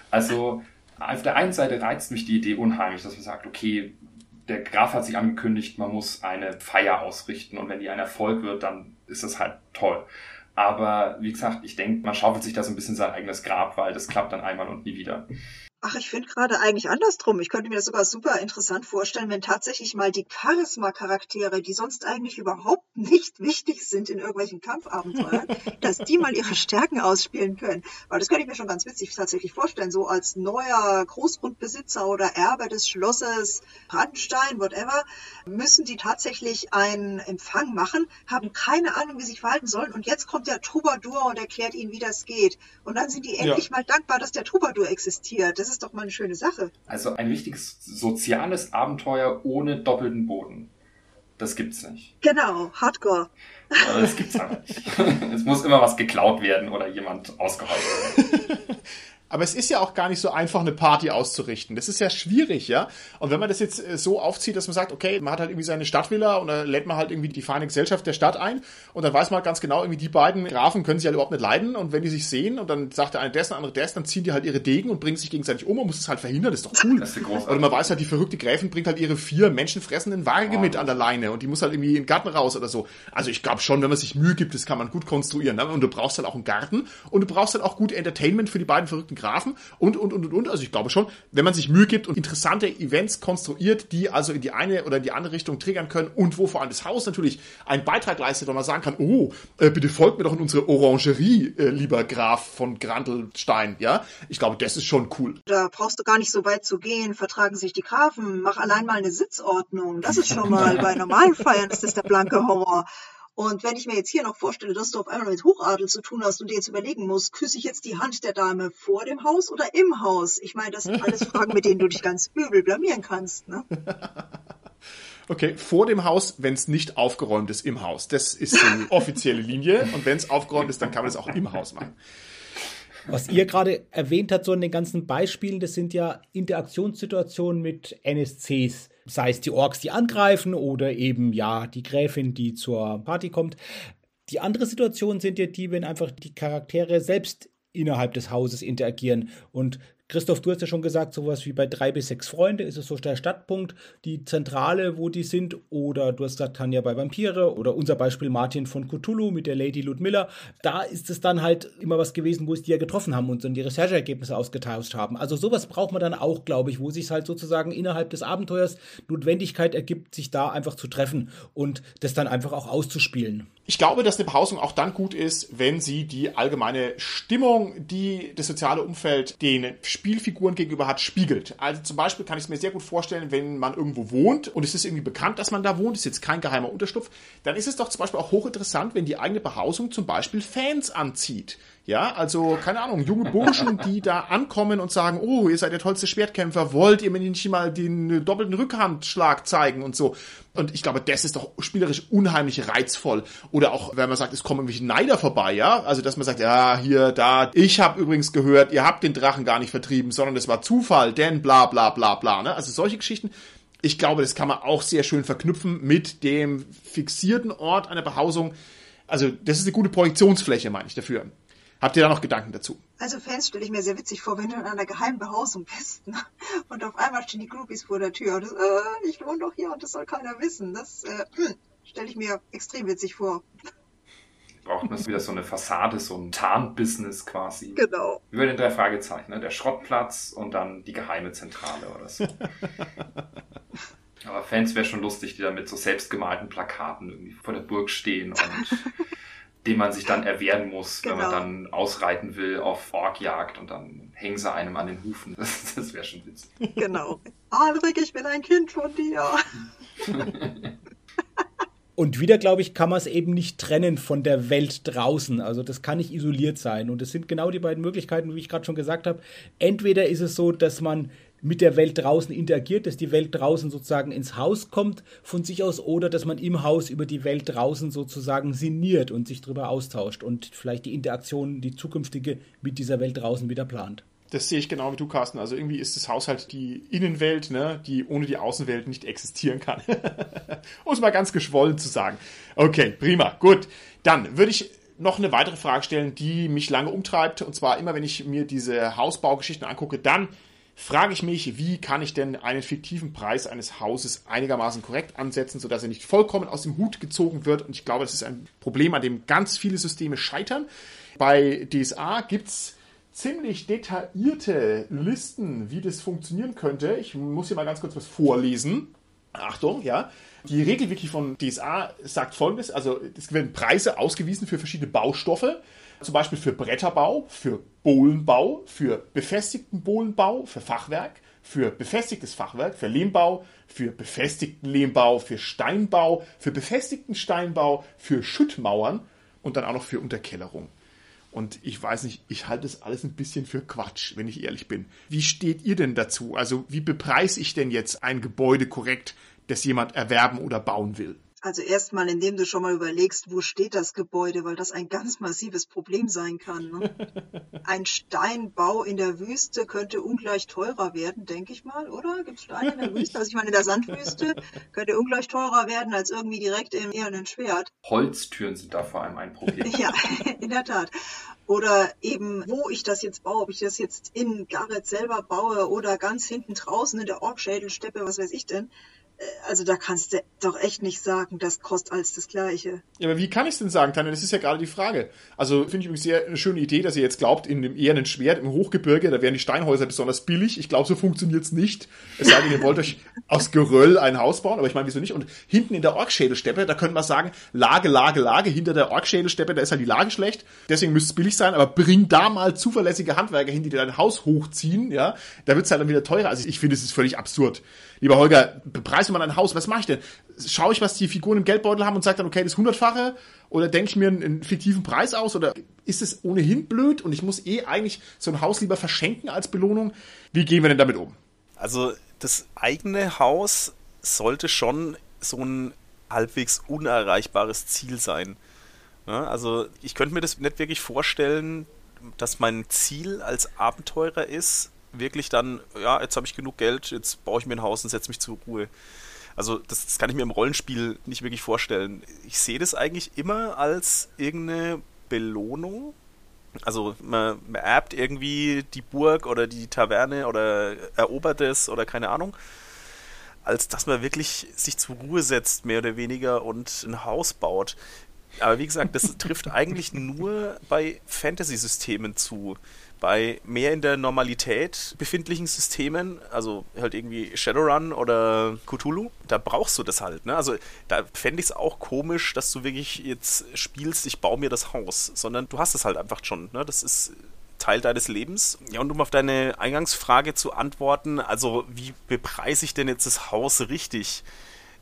Also auf der einen Seite reizt mich die Idee unheimlich, dass man sagt, okay, der Graf hat sich angekündigt, man muss eine Feier ausrichten und wenn die ein Erfolg wird, dann ist das halt toll. Aber wie gesagt, ich denke, man schaufelt sich da so ein bisschen sein eigenes Grab, weil das klappt dann einmal und nie wieder. Ach, ich finde gerade eigentlich andersrum. Ich könnte mir das sogar super interessant vorstellen, wenn tatsächlich mal die Charisma-Charaktere, die sonst eigentlich überhaupt nicht wichtig sind in irgendwelchen Kampfabenteuern, dass die mal ihre Stärken ausspielen können. Weil das könnte ich mir schon ganz witzig tatsächlich vorstellen. So als neuer Großgrundbesitzer oder Erbe des Schlosses Brandenstein, whatever, müssen die tatsächlich einen Empfang machen, haben keine Ahnung, wie sie sich verhalten sollen. Und jetzt kommt der Troubadour und erklärt ihnen, wie das geht. Und dann sind die endlich ja. mal dankbar, dass der Troubadour existiert. Das ist doch mal eine schöne Sache. Also ein wichtiges soziales Abenteuer ohne doppelten Boden. Das gibt's nicht. Genau, Hardcore. Das gibt's aber nicht. es muss immer was geklaut werden oder jemand ausgehauen werden. Aber es ist ja auch gar nicht so einfach, eine Party auszurichten. Das ist ja schwierig, ja. Und wenn man das jetzt äh, so aufzieht, dass man sagt, okay, man hat halt irgendwie seine Stadtvilla und da lädt man halt irgendwie die feine Gesellschaft der Stadt ein und dann weiß man halt ganz genau, irgendwie die beiden Grafen können sich halt überhaupt nicht leiden und wenn die sich sehen und dann sagt der eine das, der andere das, dann ziehen die halt ihre Degen und bringen sich gegenseitig um und muss es halt verhindern, das ist doch cool. Das ist Oder man weiß halt, die verrückte Gräfin bringt halt ihre vier menschenfressenden Waage oh. mit an der Leine und die muss halt irgendwie in den Garten raus oder so. Also ich glaube schon, wenn man sich Mühe gibt, das kann man gut konstruieren. Ne? Und du brauchst halt auch einen Garten und du brauchst halt auch gut Entertainment für die beiden verrückten Grafen und und, und, und, und. Also ich glaube schon, wenn man sich Mühe gibt und interessante Events konstruiert, die also in die eine oder die andere Richtung triggern können und wo vor allem das Haus natürlich einen Beitrag leistet, wenn man sagen kann, oh, äh, bitte folgt mir doch in unsere Orangerie, äh, lieber Graf von Grandelstein, ja. Ich glaube, das ist schon cool. Da brauchst du gar nicht so weit zu gehen, vertragen sich die Grafen, mach allein mal eine Sitzordnung. Das ist schon mal bei normalen Feiern ist das der blanke Horror. Und wenn ich mir jetzt hier noch vorstelle, dass du auf einmal mit Hochadel zu tun hast und dir jetzt überlegen musst, küsse ich jetzt die Hand der Dame vor dem Haus oder im Haus? Ich meine, das sind alles Fragen, mit denen du dich ganz übel blamieren kannst. Ne? Okay, vor dem Haus, wenn es nicht aufgeräumt ist im Haus. Das ist die offizielle Linie. Und wenn es aufgeräumt ist, dann kann man das auch im Haus machen. Was ihr gerade erwähnt habt, so in den ganzen Beispielen, das sind ja Interaktionssituationen mit NSCs. Sei es die Orks, die angreifen oder eben, ja, die Gräfin, die zur Party kommt. Die andere Situation sind ja die, wenn einfach die Charaktere selbst innerhalb des Hauses interagieren. Und Christoph, du hast ja schon gesagt, sowas wie bei drei bis sechs Freunde ist es so der Stadtpunkt, die Zentrale, wo die sind. Oder du hast gesagt, Tanja bei Vampire oder unser Beispiel Martin von Cthulhu mit der Lady Ludmilla. Da ist es dann halt immer was gewesen, wo es die ja getroffen haben und dann die Rechercheergebnisse ausgetauscht haben. Also sowas braucht man dann auch, glaube ich, wo sich halt sozusagen innerhalb des Abenteuers Notwendigkeit ergibt, sich da einfach zu treffen und das dann einfach auch auszuspielen. Ich glaube, dass eine Behausung auch dann gut ist, wenn sie die allgemeine Stimmung, die das soziale Umfeld den Spielfiguren gegenüber hat, spiegelt. Also zum Beispiel kann ich es mir sehr gut vorstellen, wenn man irgendwo wohnt und es ist irgendwie bekannt, dass man da wohnt, ist jetzt kein geheimer Unterschlupf, dann ist es doch zum Beispiel auch hochinteressant, wenn die eigene Behausung zum Beispiel Fans anzieht. Ja, also, keine Ahnung, junge Burschen, die da ankommen und sagen, oh, ihr seid der tollste Schwertkämpfer, wollt ihr mir nicht mal den doppelten Rückhandschlag zeigen und so. Und ich glaube, das ist doch spielerisch unheimlich reizvoll. Oder auch, wenn man sagt, es kommen irgendwelche Neider vorbei, ja? Also, dass man sagt, ja, hier, da, ich habe übrigens gehört, ihr habt den Drachen gar nicht vertrieben, sondern es war Zufall, denn bla bla bla bla, ne? Also solche Geschichten, ich glaube, das kann man auch sehr schön verknüpfen mit dem fixierten Ort einer Behausung. Also, das ist eine gute Projektionsfläche, meine ich dafür. Habt ihr da noch Gedanken dazu? Also Fans stelle ich mir sehr witzig vor, wenn du in einer geheimen Behausung bist ne? und auf einmal stehen die Groupies vor der Tür und das, äh, ich wohne doch hier und das soll keiner wissen. Das äh, stelle ich mir extrem witzig vor. Braucht man wieder so eine Fassade, so ein Tarnbusiness quasi. Genau. Über den drei Fragezeichen, ne? der Schrottplatz und dann die geheime Zentrale oder so. Aber Fans wäre schon lustig, die da mit so selbstgemalten Plakaten irgendwie vor der Burg stehen und dem man sich dann erwehren muss, genau. wenn man genau. dann ausreiten will auf Orkjagd und dann hängen sie einem an den Hufen. Das, das wäre schon witzig. Genau. Alrik, ich bin ein Kind von dir. Und wieder, glaube ich, kann man es eben nicht trennen von der Welt draußen. Also das kann nicht isoliert sein. Und es sind genau die beiden Möglichkeiten, wie ich gerade schon gesagt habe. Entweder ist es so, dass man mit der Welt draußen interagiert, dass die Welt draußen sozusagen ins Haus kommt von sich aus oder dass man im Haus über die Welt draußen sozusagen sinniert und sich darüber austauscht und vielleicht die Interaktion, die zukünftige mit dieser Welt draußen wieder plant. Das sehe ich genau wie du, Carsten. Also irgendwie ist das Haus halt die Innenwelt, ne, die ohne die Außenwelt nicht existieren kann. um es mal ganz geschwollen zu sagen. Okay, prima, gut. Dann würde ich noch eine weitere Frage stellen, die mich lange umtreibt. Und zwar immer, wenn ich mir diese Hausbaugeschichten angucke, dann frage ich mich, wie kann ich denn einen fiktiven Preis eines Hauses einigermaßen korrekt ansetzen, sodass er nicht vollkommen aus dem Hut gezogen wird. Und ich glaube, das ist ein Problem, an dem ganz viele Systeme scheitern. Bei DSA gibt's ziemlich detaillierte Listen, wie das funktionieren könnte. Ich muss hier mal ganz kurz was vorlesen. Achtung, ja. Die Regelwiki von DSA sagt folgendes, also es werden Preise ausgewiesen für verschiedene Baustoffe zum Beispiel für Bretterbau, für Bohlenbau, für befestigten Bohlenbau, für Fachwerk, für befestigtes Fachwerk, für Lehmbau, für befestigten Lehmbau, für Steinbau, für befestigten Steinbau, für Schüttmauern und dann auch noch für Unterkellerung. Und ich weiß nicht, ich halte das alles ein bisschen für Quatsch, wenn ich ehrlich bin. Wie steht ihr denn dazu? Also wie bepreise ich denn jetzt ein Gebäude korrekt, das jemand erwerben oder bauen will? Also erstmal, indem du schon mal überlegst, wo steht das Gebäude, weil das ein ganz massives Problem sein kann. Ne? Ein Steinbau in der Wüste könnte ungleich teurer werden, denke ich mal, oder? Gibt es Steine in der Wüste? Also ich meine, in der Sandwüste könnte ungleich teurer werden als irgendwie direkt im ehernen Schwert. Holztüren sind da vor allem ein Problem. Ja, in der Tat. Oder eben, wo ich das jetzt baue, ob ich das jetzt in Gareth selber baue oder ganz hinten draußen in der Orkschädelsteppe, was weiß ich denn also da kannst du doch echt nicht sagen, das kostet alles das Gleiche. Ja, aber wie kann ich es denn sagen, Tanja? Das ist ja gerade die Frage. Also finde ich übrigens sehr eine schöne Idee, dass ihr jetzt glaubt, in dem eher ein Schwert im Hochgebirge, da wären die Steinhäuser besonders billig. Ich glaube, so funktioniert es nicht. Es sei denn, ihr wollt euch aus Geröll ein Haus bauen, aber ich meine, wieso nicht? Und hinten in der Orkschädelsteppe, da könnte man sagen, Lage, Lage, Lage, hinter der Orkschädelsteppe, da ist halt die Lage schlecht, deswegen müsste es billig sein, aber bring da mal zuverlässige Handwerker hin, die dir dein Haus hochziehen, ja, da wird es halt dann wieder teurer. Also ich finde, es ist völlig absurd. Lieber Holger, bepreis wenn man ein Haus, was mache ich denn? Schaue ich, was die Figuren im Geldbeutel haben und sage dann, okay, das hundertfache? Oder denke ich mir einen, einen fiktiven Preis aus? Oder ist es ohnehin blöd und ich muss eh eigentlich so ein Haus lieber verschenken als Belohnung? Wie gehen wir denn damit um? Also das eigene Haus sollte schon so ein halbwegs unerreichbares Ziel sein. Ja, also ich könnte mir das nicht wirklich vorstellen, dass mein Ziel als Abenteurer ist, wirklich dann, ja, jetzt habe ich genug Geld, jetzt baue ich mir ein Haus und setze mich zur Ruhe. Also das, das, kann ich mir im Rollenspiel nicht wirklich vorstellen. Ich sehe das eigentlich immer als irgendeine Belohnung. Also man, man erbt irgendwie die Burg oder die Taverne oder erobert es oder keine Ahnung. Als dass man wirklich sich zur Ruhe setzt, mehr oder weniger, und ein Haus baut. Aber wie gesagt, das trifft eigentlich nur bei Fantasy-Systemen zu. Bei mehr in der Normalität befindlichen Systemen, also halt irgendwie Shadowrun oder Cthulhu, da brauchst du das halt. Ne? Also da fände ich es auch komisch, dass du wirklich jetzt spielst, ich baue mir das Haus, sondern du hast es halt einfach schon. Ne? Das ist Teil deines Lebens. Ja, und um auf deine Eingangsfrage zu antworten, also wie bepreise ich denn jetzt das Haus richtig?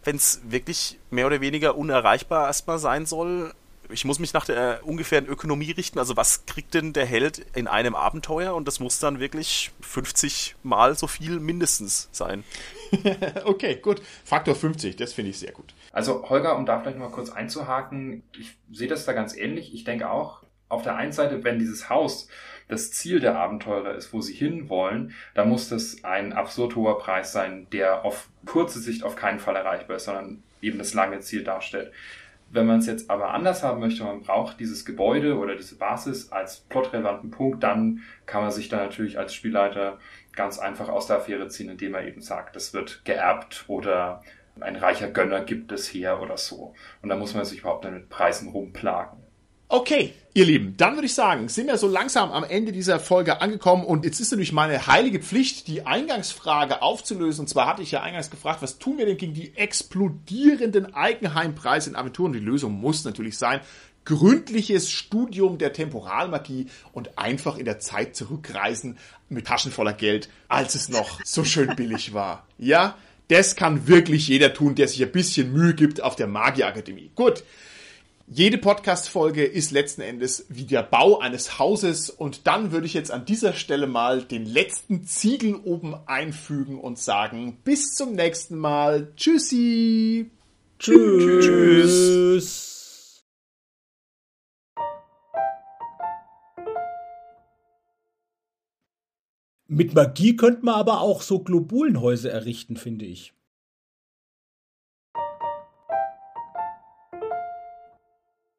Wenn es wirklich mehr oder weniger unerreichbar erstmal sein soll, ich muss mich nach der ungefähren Ökonomie richten. Also was kriegt denn der Held in einem Abenteuer? Und das muss dann wirklich 50 Mal so viel mindestens sein. okay, gut. Faktor 50, das finde ich sehr gut. Also Holger, um da vielleicht mal kurz einzuhaken, ich sehe das da ganz ähnlich. Ich denke auch, auf der einen Seite, wenn dieses Haus das Ziel der Abenteurer ist, wo sie hinwollen, dann muss das ein absurd hoher Preis sein, der auf kurze Sicht auf keinen Fall erreichbar ist, sondern eben das lange Ziel darstellt. Wenn man es jetzt aber anders haben möchte, man braucht dieses Gebäude oder diese Basis als plotrelevanten Punkt, dann kann man sich da natürlich als Spielleiter ganz einfach aus der Affäre ziehen, indem er eben sagt, das wird geerbt oder ein reicher Gönner gibt es her oder so. Und da muss man sich überhaupt nicht mit Preisen rumplagen. Okay, ihr Lieben, dann würde ich sagen, sind wir so langsam am Ende dieser Folge angekommen und jetzt ist natürlich meine heilige Pflicht, die Eingangsfrage aufzulösen. Und zwar hatte ich ja eingangs gefragt, was tun wir denn gegen die explodierenden Eigenheimpreise in Aventuren? Die Lösung muss natürlich sein, gründliches Studium der Temporalmagie und einfach in der Zeit zurückreisen mit Taschen voller Geld, als es noch so schön billig war. Ja, das kann wirklich jeder tun, der sich ein bisschen Mühe gibt auf der Magierakademie. Gut. Jede Podcast-Folge ist letzten Endes wie der Bau eines Hauses und dann würde ich jetzt an dieser Stelle mal den letzten Ziegel oben einfügen und sagen, bis zum nächsten Mal. Tschüssi. Tschüss. Tschüss. Mit Magie könnte man aber auch so Globulenhäuser errichten, finde ich.